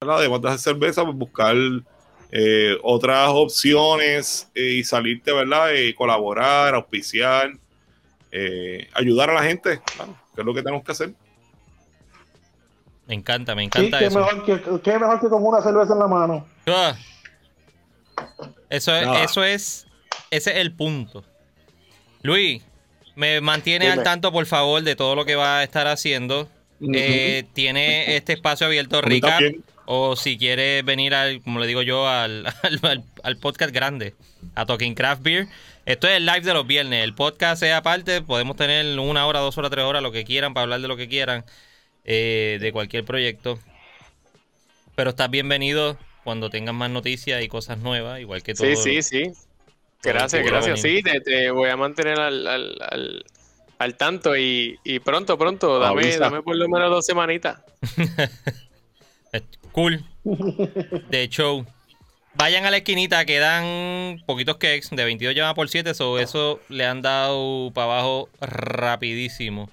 Además de hacer cerveza, pues buscar eh, otras opciones y salirte, ¿verdad? Y colaborar, auspiciar, eh, ayudar a la gente, claro, que es lo que tenemos que hacer. Me encanta, me Sí, encanta qué eso. mejor, que, qué mejor que con una cerveza en la mano. Ah. Eso, es, Nada. eso es, ese es el punto. Luis, me mantiene Dime. al tanto, por favor, de todo lo que va a estar haciendo. Eh, tiene este espacio abierto, A mí recap. también. O si quieres venir al, como le digo yo, al, al, al- al podcast grande, a Talking Craft Beer. Esto es el live de los viernes. El podcast es aparte. Podemos tener una hora, dos horas, tres horas, lo que quieran, para hablar de lo que quieran, eh, de cualquier proyecto. Pero estás bienvenido cuando tengas más noticias y cosas nuevas, igual que todo. Sí, sí, sí. Gracias, gracias. Sí, te, te voy a mantener al, al, al, al tanto y, y pronto, pronto, dame, Avisa. dame por lo menos dos semanitas. Cool. De show. Vayan a la esquinita, quedan poquitos cakes. De 22 llevan por 7, so eso le han dado para abajo rapidísimo. Hacho,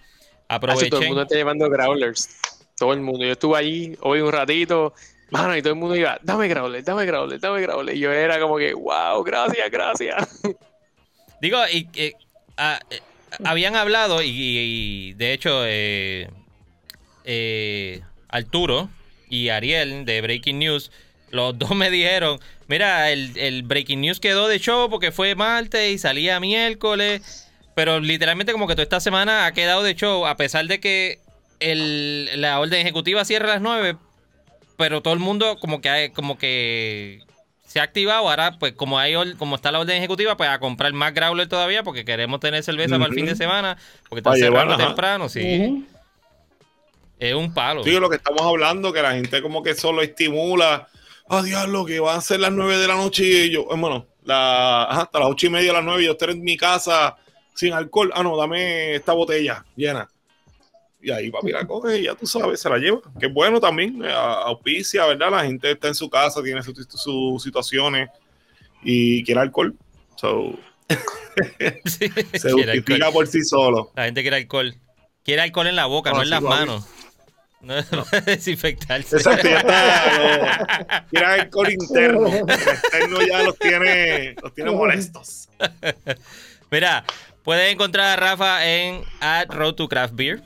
todo el Aprovechen. mundo está llevando growlers. Todo el mundo. Yo estuve allí hoy un ratito. Mano, y todo el mundo iba, dame growler, dame growler, dame growler. Y yo era como que, wow, gracias, gracias. Digo, y, eh, ah, eh, habían hablado, y, y- y, de hecho, eh, eh, Arturo y Ariel de Breaking News, los dos me dijeron, mira, el, el Breaking News quedó de show porque fue martes y salía miércoles, pero literalmente como que toda esta semana ha quedado de show, a pesar de que el- la orden ejecutiva cierra a las 9, pero todo el mundo como que hay- como que se ha activado. Ahora pues como hay como está la orden ejecutiva pues a comprar más growler todavía porque queremos tener cerveza para el fin de semana porque está cerrando temprano sí. Es un palo. Sí, lo que estamos hablando, que la gente como que solo estimula, ah, diablo, que van a ser las nueve de la noche y yo, bueno, la, ajá, hasta las ocho y media, las nueve, yo estoy en mi casa sin alcohol, ah, no, dame esta botella llena. Y ahí papi la coge y ya tú sabes, se la lleva. Que bueno también, eh, auspicia, ¿verdad? La gente está en su casa, tiene sus sus situaciones y quiere alcohol. So, Sí, se justifica alcohol. por sí solo. la gente quiere alcohol quiere alcohol en la boca no, No, en las papi. No, desinfectarse Exacto, ya está. Quiere alcohol interno. El externo ya los tiene, los tiene molestos. Mira, pueden encontrar a Rafa en at Road to Craft Beer.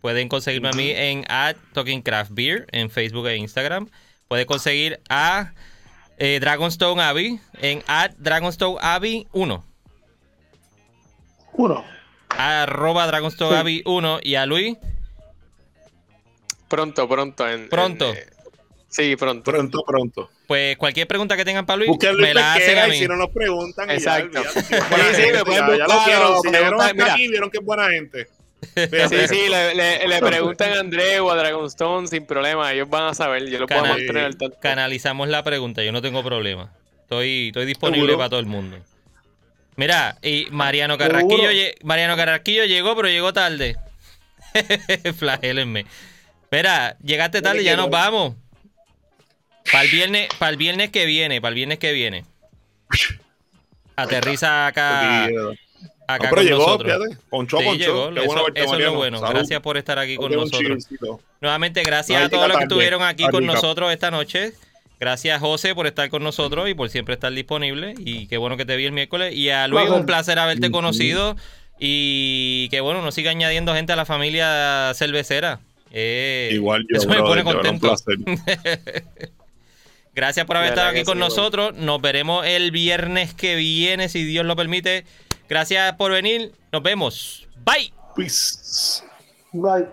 Pueden conseguirme a mí en at Talking Craft Beer en Facebook e Instagram. Pueden conseguir a eh, Dragonstone Abbey en at Dragonstone Abbey 1. Uno. Arroba Dragonstone Sí. Abbey 1 y a Luis. Pronto, pronto. En, Pronto. en, eh, sí, pronto. Pronto, pronto. Pues cualquier pregunta que tengan para Luis, me la hacen a y mí. si no nos preguntan. y ya, Exacto. Sí, me pueden ya, ya lo buscar Si llegaron preguntar, hasta aquí, vieron que es buena gente. Sí, sí, le, le- le preguntan a André o a Dragonstone sin problema. Ellos van a saber. Yo lo puedo mantener al tanto. Canalizamos la pregunta, yo no tengo problema. Estoy, estoy disponible ¿Seguro? para todo el mundo. Mira, y Mariano. Carrasquillo, Mariano Carrasquillo llegó, pero llegó tarde. Flagélenme. Espera, llegaste tarde, ya nos vamos. Para el viernes, para el viernes que viene, para el viernes que viene. Aterriza acá, acá no, pero con llegó, nosotros. fíjate. Ponchó, Sí, ponchó. llegó. Qué Eso, bueno eso es lo bueno. Salud. Gracias por estar aquí con nosotros. Nuevamente, gracias a todos los que tarde, estuvieron aquí con nosotros esta noche. Gracias, José, por estar con nosotros y por siempre estar disponible. Y qué bueno que te vi el miércoles. Y a Luis, un placer haberte conocido. Y que bueno, nos siga añadiendo gente a la familia cervecera. Eh, Igual yo, Eso me pone brother, contento. placer. Gracias por haber estado aquí con sí, nosotros. Nos veremos el viernes que viene, si Dios lo permite. Gracias por venir. Nos vemos. Bye. Peace. Bye.